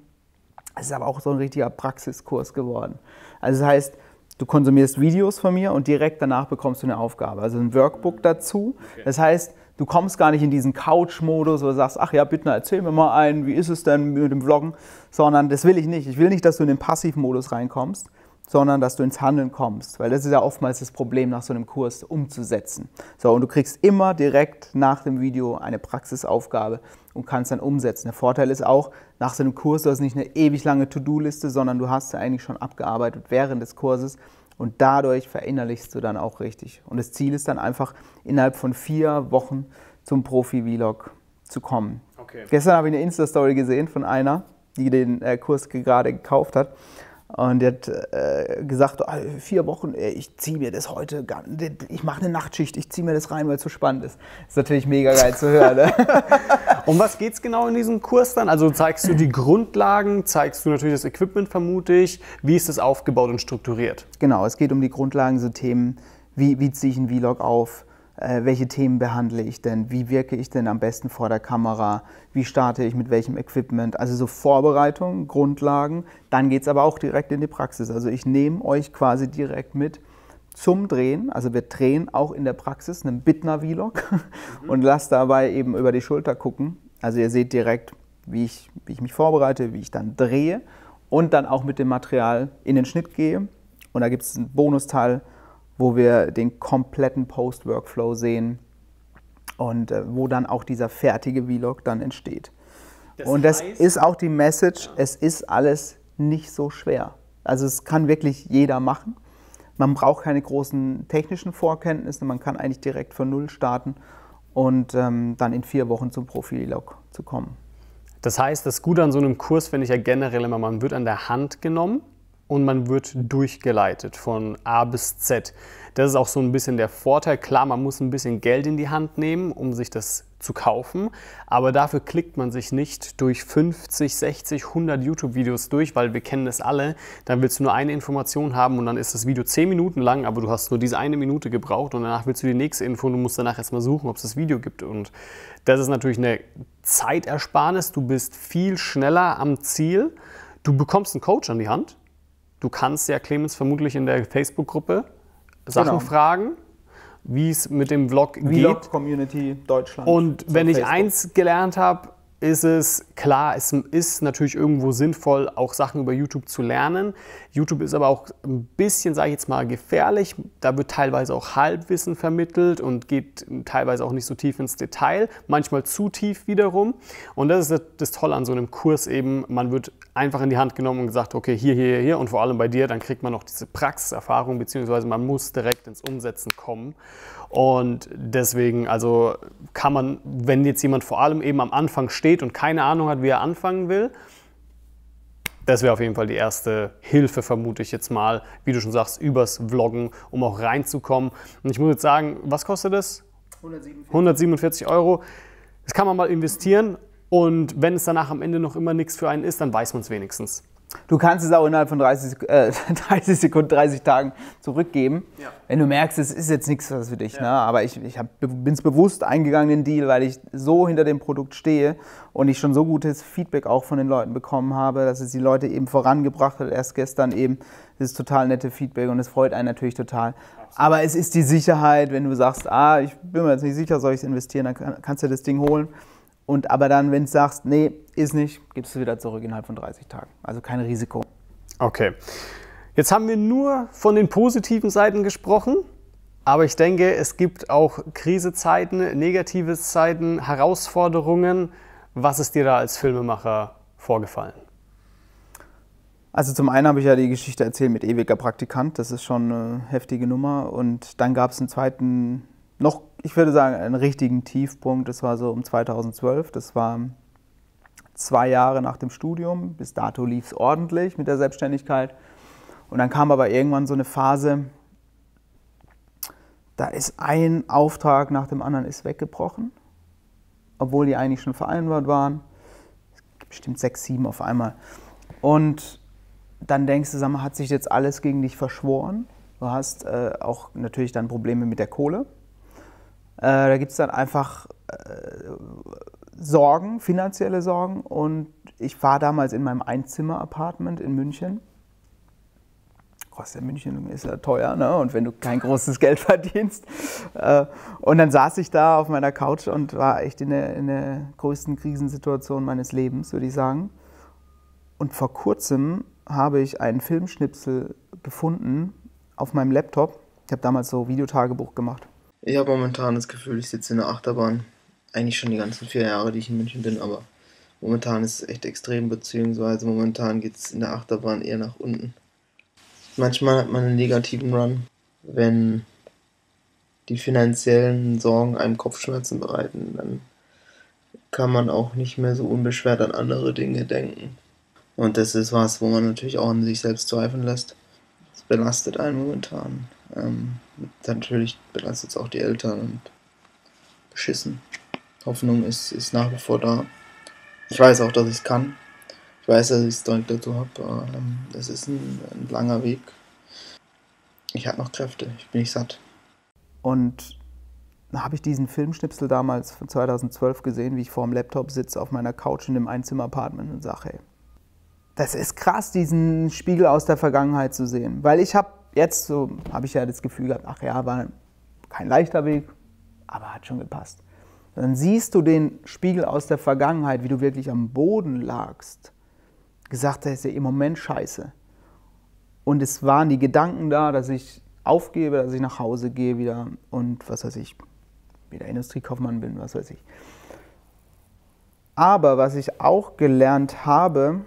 Es ist aber auch so ein richtiger Praxiskurs geworden. Also das heißt, Du konsumierst Videos von mir und direkt danach bekommst du eine Aufgabe, also ein Workbook dazu. Das heißt, du kommst gar nicht in diesen Couch-Modus, wo du sagst, ach ja, bitte erzähl mir mal ein, wie ist es denn mit dem Vloggen, sondern das will ich nicht. Ich will nicht, dass du in den Passivmodus reinkommst, sondern dass du ins Handeln kommst, weil das ist ja oftmals das Problem, nach so einem Kurs umzusetzen. So, und du kriegst immer direkt nach dem Video eine Praxisaufgabe und kannst dann umsetzen. Der Vorteil ist auch, nach so einem Kurs, du hast nicht eine ewig lange To-Do-Liste, sondern du hast sie eigentlich schon abgearbeitet während des Kurses und dadurch verinnerlichst du dann auch richtig. Und das Ziel ist dann einfach, innerhalb von vier Wochen zum Profi-Vlog zu kommen. Okay. Gestern habe ich eine Insta-Story gesehen von einer, die den äh, Kurs gerade gekauft hat. Und der hat äh, gesagt, oh, vier Wochen, ich ziehe mir das heute, ich mache eine Nachtschicht, ich ziehe mir das rein, weil es so spannend ist. Das ist natürlich mega geil zu hören. Ne? [LAUGHS] um was geht es genau in diesem Kurs dann? Also zeigst du die Grundlagen, zeigst du natürlich das Equipment vermute ich. Wie ist das aufgebaut und strukturiert? Genau, es geht um die Grundlagen, so Themen, wie, wie ziehe ich einen Vlog auf, äh, welche Themen behandle ich denn, wie wirke ich denn am besten vor der Kamera, wie starte ich mit welchem Equipment. Also so Vorbereitung, Grundlagen, dann geht es aber auch direkt in die Praxis. Also ich nehme euch quasi direkt mit zum Drehen. Also wir drehen auch in der Praxis einen Bittner-Vlog mhm. und lasst dabei eben über die Schulter gucken. Also ihr seht direkt, wie ich, wie ich mich vorbereite, wie ich dann drehe und dann auch mit dem Material in den Schnitt gehe. Und da gibt es einen Bonusteil, wo wir den kompletten Post-Workflow sehen und äh, wo dann auch dieser fertige Vlog dann entsteht. Das und das heißt, ist auch die Message, ja. es ist alles nicht so schwer. Also es kann wirklich jeder machen. Man braucht keine großen technischen Vorkenntnisse, man kann eigentlich direkt von Null starten und ähm, dann in vier Wochen zum Profilog zu kommen. Das heißt, das Gute an so einem Kurs finde ich ja generell immer, man wird an der Hand genommen und man wird durchgeleitet von A bis Z. Das ist auch so ein bisschen der Vorteil. Klar, man muss ein bisschen Geld in die Hand nehmen, um sich das zu kaufen, aber dafür klickt man sich nicht durch 50, 60, 100 YouTube-Videos durch, weil wir kennen das alle. Dann willst du nur eine Information haben und dann ist das Video 10 Minuten lang, aber du hast nur diese eine Minute gebraucht und danach willst du die nächste Info und du musst danach erstmal suchen, ob es das Video gibt. Und das ist natürlich eine Zeitersparnis. Du bist viel schneller am Ziel. Du bekommst einen Coach an die Hand. Du kannst ja Clemens vermutlich in der Facebook-Gruppe Sachen genau. fragen, wie es mit dem Vlog, Vlog geht. Vlog Community Deutschland. Und wenn ich Facebook. eins gelernt habe, ist es klar, es ist natürlich irgendwo sinnvoll, auch Sachen über YouTube zu lernen. YouTube ist aber auch ein bisschen, sage ich jetzt mal, gefährlich. Da wird teilweise auch Halbwissen vermittelt und geht teilweise auch nicht so tief ins Detail, manchmal zu tief wiederum. Und das ist das Tolle an so einem Kurs eben, man wird einfach in die Hand genommen und gesagt, okay, hier, hier, hier und vor allem bei dir, dann kriegt man noch diese Praxiserfahrung, beziehungsweise man muss direkt ins Umsetzen kommen. Und deswegen, also kann man, wenn jetzt jemand vor allem eben am Anfang steht und keine Ahnung hat, wie er anfangen will, das wäre auf jeden Fall die erste Hilfe, vermute ich jetzt mal, wie du schon sagst, übers Vloggen, um auch reinzukommen. Und ich muss jetzt sagen, was kostet das? 147, 147 Euro. Das kann man mal investieren und wenn es danach am Ende noch immer nichts für einen ist, dann weiß man es wenigstens. Du kannst es auch innerhalb von 30, äh, [LAUGHS] 30 Sekunden, 30 Tagen zurückgeben, ja. wenn du merkst, es ist jetzt nichts für dich. Ja. Ne? Aber ich, ich bin es bewusst eingegangen, den Deal, weil ich so hinter dem Produkt stehe und ich schon so gutes Feedback auch von den Leuten bekommen habe, dass es die Leute eben vorangebracht hat. Erst gestern eben, das ist total nette Feedback und es freut einen natürlich total. Absolut. Aber es ist die Sicherheit, wenn du sagst, ah, ich bin mir jetzt nicht sicher, soll ich es investieren, dann kannst du das Ding holen. Und aber dann, wenn du sagst, nee, ist nicht, gibst du wieder zurück innerhalb von 30 Tagen. Also kein Risiko. Okay. Jetzt haben wir nur von den positiven Seiten gesprochen, aber ich denke, es gibt auch Krisezeiten, negative Zeiten, Herausforderungen. Was ist dir da als Filmemacher vorgefallen? Also zum einen habe ich ja die Geschichte erzählt mit ewiger Praktikant, das ist schon eine heftige Nummer. Und dann gab es einen zweiten noch, ich würde sagen, einen richtigen Tiefpunkt. Das war so um 2012. Das war zwei Jahre nach dem Studium. Bis dato lief es ordentlich mit der Selbstständigkeit. Und dann kam aber irgendwann so eine Phase, da ist ein Auftrag nach dem anderen ist weggebrochen, obwohl die eigentlich schon vereinbart waren. Bestimmt sechs, sieben auf einmal. Und dann denkst du, sag mal, hat sich jetzt alles gegen dich verschworen? Du hast äh, auch natürlich dann Probleme mit der Kohle. Äh, da gibt es dann einfach äh, Sorgen, finanzielle Sorgen. Und ich war damals in meinem Einzimmer-Apartment in München. Kostet ja München ist ja teuer, ne? Und wenn du kein großes Geld [LAUGHS] verdienst. Äh, und dann saß ich da auf meiner Couch und war echt in der, in der größten Krisensituation meines Lebens, würde ich sagen. Und vor kurzem habe ich einen Filmschnipsel gefunden auf meinem Laptop. Ich habe damals so Videotagebuch gemacht. Ich habe momentan das Gefühl, ich sitze in der Achterbahn. Eigentlich schon die ganzen vier Jahre, die ich in München bin, aber momentan ist es echt extrem, beziehungsweise momentan geht es in der Achterbahn eher nach unten. Manchmal hat man einen negativen Run, wenn die finanziellen Sorgen einem Kopfschmerzen bereiten, dann kann man auch nicht mehr so unbeschwert an andere Dinge denken. Und das ist was, wo man natürlich auch an sich selbst zweifeln lässt. Das belastet einen momentan. Ähm, natürlich belastet es auch die Eltern und beschissen. Hoffnung ist, ist nach wie vor da. Ich weiß auch, dass ich es kann. Ich weiß, dass ich es direkt dazu habe. Ähm, es ist ein, ein langer Weg. Ich habe noch Kräfte. Ich bin nicht satt. Und habe ich diesen Filmschnipsel damals von 2012 gesehen, wie ich vor dem Laptop sitze auf meiner Couch in dem Einzimmer-Apartment und sage, hey, das ist krass, diesen Spiegel aus der Vergangenheit zu sehen. Weil ich habe jetzt so habe ich ja das Gefühl gehabt, ach ja, war kein leichter Weg, aber hat schon gepasst. Dann siehst du den Spiegel aus der Vergangenheit, wie du wirklich am Boden lagst. Gesagt hast, ja im Moment scheiße. Und es waren die Gedanken da, dass ich aufgebe, dass ich nach Hause gehe wieder und was weiß ich, wieder Industriekaufmann bin, was weiß ich. Aber was ich auch gelernt habe,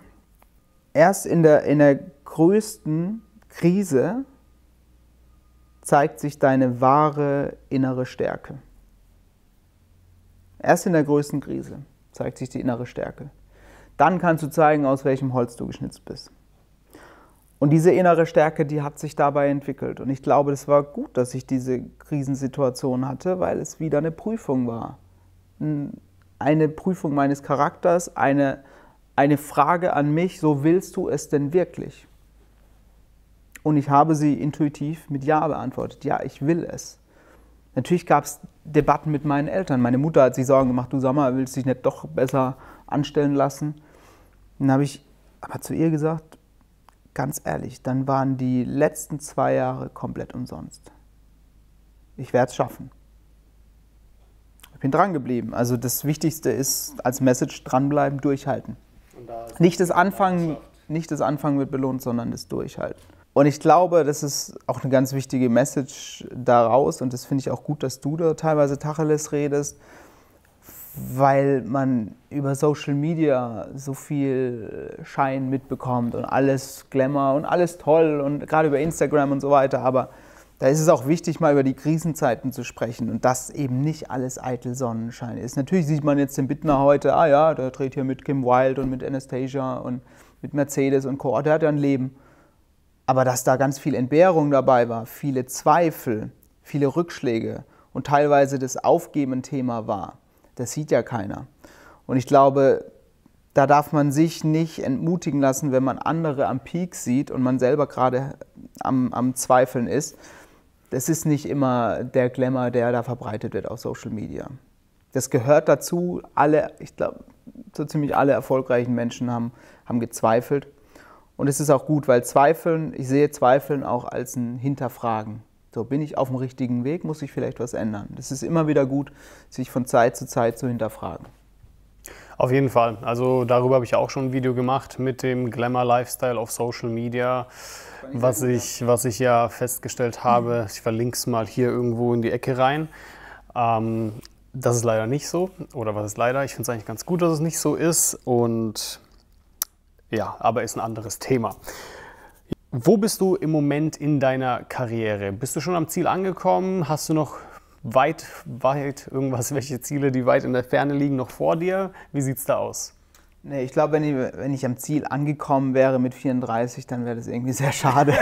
erst in der, in der größten Krise zeigt sich deine wahre innere Stärke. Erst in der größten Krise zeigt sich die innere Stärke. Dann kannst du zeigen, aus welchem Holz du geschnitzt bist. Und diese innere Stärke, die hat sich dabei entwickelt. Und ich glaube, es war gut, dass ich diese Krisensituation hatte, weil es wieder eine Prüfung war. Eine Prüfung meines Charakters, eine, eine Frage an mich, so willst du es denn wirklich? Und ich habe sie intuitiv mit Ja beantwortet. Ja, ich will es. Natürlich gab es Debatten mit meinen Eltern. Meine Mutter hat sich Sorgen gemacht, du Sommer, willst dich nicht doch besser anstellen lassen? Dann habe ich aber zu ihr gesagt, ganz ehrlich, dann waren die letzten zwei Jahre komplett umsonst. Ich werde es schaffen. Ich bin dran geblieben. Also das Wichtigste ist als Message dranbleiben, durchhalten. Da nicht das Anfangen, nicht das Anfangen wird belohnt, sondern das Durchhalten. Und ich glaube, das ist auch eine ganz wichtige Message daraus und das finde ich auch gut, dass du da teilweise Tacheles redest, weil man über Social Media so viel Schein mitbekommt und alles Glamour und alles toll und gerade über Instagram und so weiter, aber da ist es auch wichtig, mal über die Krisenzeiten zu sprechen und dass eben nicht alles eitel Sonnenschein ist. Natürlich sieht man jetzt den Bittner heute, ah ja, der dreht hier mit Kim Wilde und mit Anastasia und mit Mercedes und Co. Der hat ja ein Leben. Aber dass da ganz viel Entbehrung dabei war, viele Zweifel, viele Rückschläge und teilweise das Aufgeben Thema war, das sieht ja keiner. Und ich glaube, da darf man sich nicht entmutigen lassen, wenn man andere am Peak sieht und man selber gerade am, am Zweifeln ist. Das ist nicht immer der Glamour, der da verbreitet wird auf Social Media. Das gehört dazu. Alle, ich glaube, so ziemlich alle erfolgreichen Menschen haben, haben gezweifelt. Und es ist auch gut, weil Zweifeln, ich sehe Zweifeln auch als ein Hinterfragen. So, bin ich auf dem richtigen Weg, muss ich vielleicht was ändern. Das ist immer wieder gut, sich von Zeit zu Zeit zu hinterfragen. Auf jeden Fall. Also darüber habe ich auch schon ein Video gemacht mit dem Glamour Lifestyle auf Social Media, was ich, was ich ja festgestellt habe. Ich verlinke es mal hier irgendwo in die Ecke rein. Ähm, das ist leider nicht so. Oder was ist leider? Ich finde es eigentlich ganz gut, dass es nicht so ist. Und ja, aber ist ein anderes Thema. Wo bist du im Moment in deiner Karriere? Bist du schon am Ziel angekommen? Hast du noch weit, weit irgendwas, [LAUGHS] welche Ziele, die weit in der Ferne liegen, noch vor dir? Wie sieht es da aus? Nee, ich glaube, wenn ich, wenn ich am Ziel angekommen wäre mit 34, dann wäre das irgendwie sehr schade.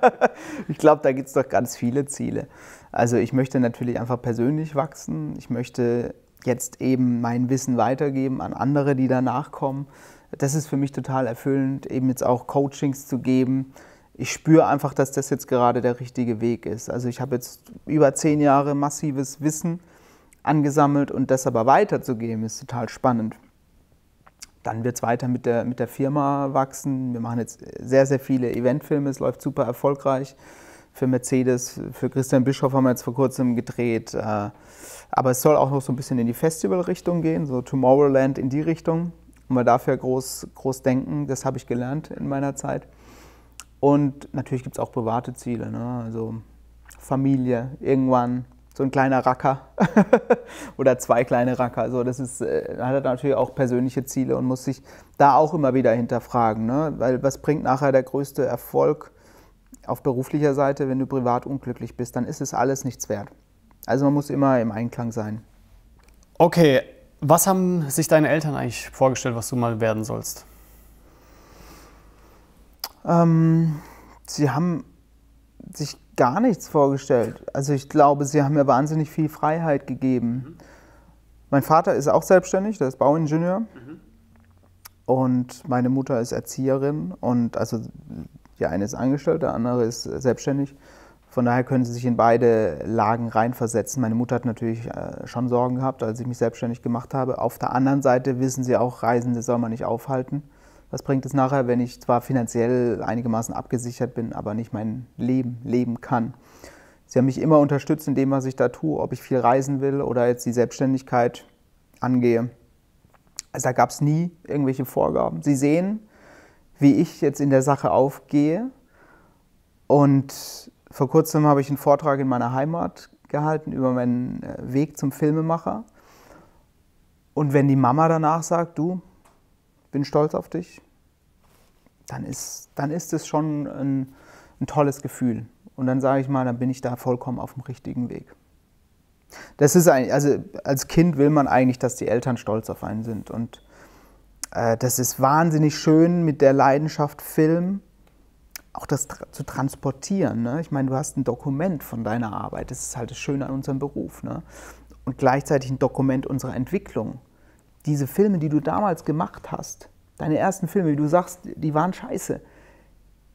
[LAUGHS] ich glaube, da gibt es doch ganz viele Ziele. Also ich möchte natürlich einfach persönlich wachsen. Ich möchte jetzt eben mein Wissen weitergeben an andere, die danach kommen das ist für mich total erfüllend, eben jetzt auch Coachings zu geben. Ich spüre einfach, dass das jetzt gerade der richtige Weg ist. Also ich habe jetzt über zehn Jahre massives Wissen angesammelt und das aber weiterzugeben, ist total spannend. Dann wird es weiter mit der, mit der Firma wachsen. Wir machen jetzt sehr, sehr viele Eventfilme, es läuft super erfolgreich. Für Mercedes, für Christian Bischoff haben wir jetzt vor kurzem gedreht. Äh, aber es soll auch noch so ein bisschen in die Festivalrichtung gehen, so Tomorrowland in die Richtung. Und man darf ja groß, groß denken, das habe ich gelernt in meiner Zeit. Und natürlich gibt es auch private Ziele, ne? also Familie, irgendwann so ein kleiner Racker [LAUGHS] oder zwei kleine Racker. Also das ist, äh, hat natürlich auch persönliche Ziele und muss sich da auch immer wieder hinterfragen. Ne? Weil was bringt nachher der größte Erfolg auf beruflicher Seite, wenn du privat unglücklich bist? Dann ist es alles nichts wert. Also man muss immer im Einklang sein. Okay, was haben sich deine Eltern eigentlich vorgestellt, was du mal werden sollst? Ähm, sie haben sich gar nichts vorgestellt. Also ich glaube, sie haben mir wahnsinnig viel Freiheit gegeben. Mhm. Mein Vater ist auch selbstständig, der ist Bauingenieur. Mhm. Und meine Mutter ist Erzieherin und also die eine ist angestellt, der andere ist selbstständig. Von daher können Sie sich in beide Lagen reinversetzen. Meine Mutter hat natürlich äh, schon Sorgen gehabt, als ich mich selbstständig gemacht habe. Auf der anderen Seite wissen Sie auch, Reisende soll man nicht aufhalten. Was bringt es nachher, wenn ich zwar finanziell einigermaßen abgesichert bin, aber nicht mein Leben leben kann? Sie haben mich immer unterstützt in dem, was ich da tue, ob ich viel reisen will oder jetzt die Selbstständigkeit angehe. Also da gab es nie irgendwelche Vorgaben. Sie sehen, wie ich jetzt in der Sache aufgehe und vor kurzem habe ich einen Vortrag in meiner Heimat gehalten über meinen äh, Weg zum Filmemacher. Und wenn die Mama danach sagt, du, bin stolz auf dich, dann ist, dann ist es schon ein, ein tolles Gefühl. Und dann sage ich mal, dann bin ich da vollkommen auf dem richtigen Weg. Das ist ein, also als Kind will man eigentlich, dass die Eltern stolz auf einen sind. Und äh, das ist wahnsinnig schön mit der Leidenschaft Film, auch das zu transportieren. Ne? Ich meine, du hast ein Dokument von deiner Arbeit. Das ist halt das Schöne an unserem Beruf. Ne? Und gleichzeitig ein Dokument unserer Entwicklung. Diese Filme, die du damals gemacht hast, deine ersten Filme, wie du sagst, die waren scheiße.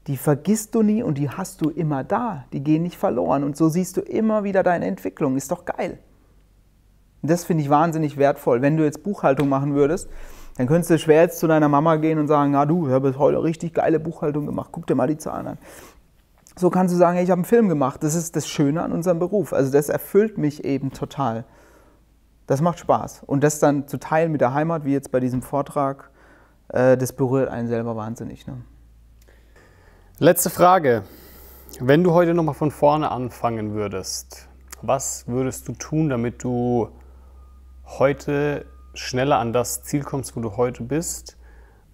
Die vergisst du nie und die hast du immer da. Die gehen nicht verloren. Und so siehst du immer wieder deine Entwicklung. Ist doch geil. Und das finde ich wahnsinnig wertvoll. Wenn du jetzt Buchhaltung machen würdest, dann könntest du schwer jetzt zu deiner Mama gehen und sagen, na du, ich habe heute richtig geile Buchhaltung gemacht, guck dir mal die Zahlen an. So kannst du sagen, hey, ich habe einen Film gemacht. Das ist das Schöne an unserem Beruf. Also das erfüllt mich eben total. Das macht Spaß. Und das dann zu teilen mit der Heimat, wie jetzt bei diesem Vortrag, äh, das berührt einen selber wahnsinnig. Ne? Letzte Frage. Wenn du heute nochmal von vorne anfangen würdest, was würdest du tun, damit du heute schneller an das Ziel kommst, wo du heute bist?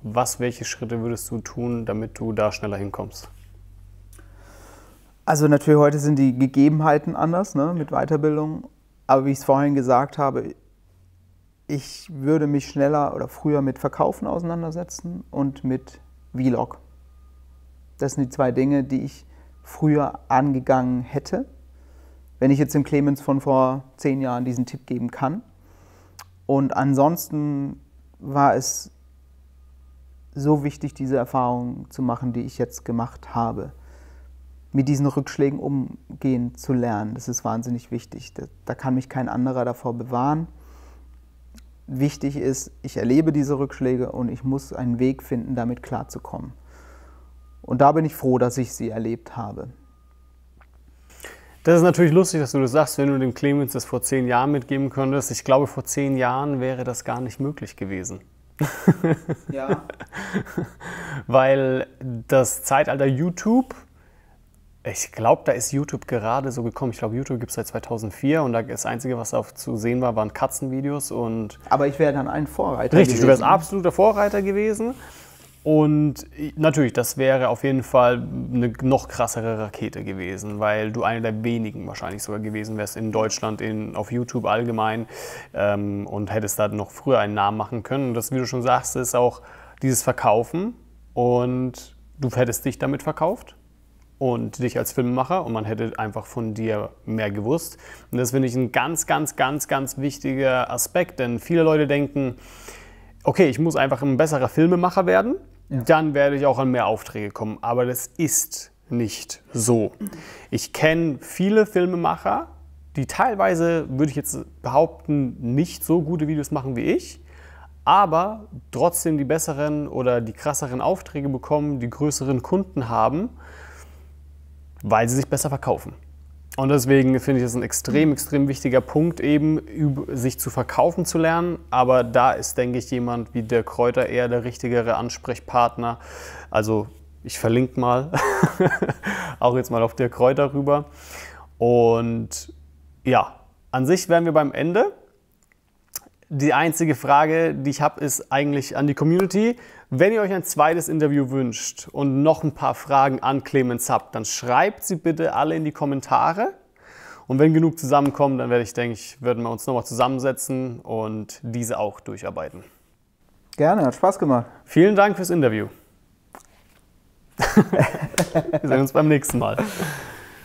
Was, welche Schritte würdest du tun, damit du da schneller hinkommst? Also natürlich heute sind die Gegebenheiten anders ne, mit Weiterbildung. Aber wie ich es vorhin gesagt habe, ich würde mich schneller oder früher mit Verkaufen auseinandersetzen und mit Vlog. Das sind die zwei Dinge, die ich früher angegangen hätte. Wenn ich jetzt dem Clemens von vor zehn Jahren diesen Tipp geben kann. Und ansonsten war es so wichtig, diese Erfahrung zu machen, die ich jetzt gemacht habe. Mit diesen Rückschlägen umgehen zu lernen, das ist wahnsinnig wichtig. Da, kann mich kein anderer davor bewahren. Wichtig ist, ich erlebe diese Rückschläge und ich muss einen Weg finden, damit klarzukommen. Und da bin ich froh, dass ich sie erlebt habe. Das ist natürlich lustig, dass du das sagst, wenn du dem Clemens das vor zehn Jahren mitgeben könntest. Ich glaube, vor zehn Jahren wäre das gar nicht möglich gewesen. Ja. [LAUGHS] Weil das Zeitalter YouTube, ich glaube, da ist YouTube gerade so gekommen. Ich glaube, YouTube gibt es seit 2004 und das Einzige, was da zu sehen war, waren Katzenvideos und. Aber ich wäre dann ein Vorreiter Richtig, gewesen. du wärst absoluter Vorreiter gewesen. Und natürlich, das wäre auf jeden Fall eine noch krassere Rakete gewesen, weil du einer der wenigen wahrscheinlich sogar gewesen wärst in Deutschland, in, auf YouTube allgemein ähm, und hättest da noch früher einen Namen machen können. Und das, wie du schon sagst, ist auch dieses Verkaufen und du hättest dich damit verkauft und dich als Filmemacher und man hätte einfach von dir mehr gewusst. Und das finde ich ein ganz, ganz, ganz, ganz wichtiger Aspekt, denn viele Leute denken, okay, ich muss einfach ein besserer Filmemacher werden, Ja. dann werde ich auch an mehr Aufträge kommen. Aber das ist nicht so. Ich kenne viele Filmemacher, die teilweise, würde ich jetzt behaupten, nicht so gute Videos machen wie ich, aber trotzdem die besseren oder die krasseren Aufträge bekommen, die größeren Kunden haben, weil sie sich besser verkaufen. Und deswegen finde ich das ein extrem, extrem wichtiger Punkt, eben sich zu verkaufen zu lernen. Aber da ist, denke ich, jemand wie der Kräuter eher der richtigere Ansprechpartner. Also ich verlinke mal [LAUGHS] auch jetzt mal auf der Kräuter rüber. Und ja, an sich wären wir beim Ende. Die einzige Frage, die ich habe, ist eigentlich an die Community. Wenn ihr euch ein zweites Interview wünscht und noch ein paar Fragen an Clemens habt, dann schreibt sie bitte alle in die Kommentare. Und wenn genug zusammenkommen, dann werde ich, denke ich, würden wir uns nochmal zusammensetzen und diese auch durcharbeiten. Gerne, hat Spaß gemacht. Vielen Dank fürs Interview. [LAUGHS] wir sehen uns beim nächsten Mal.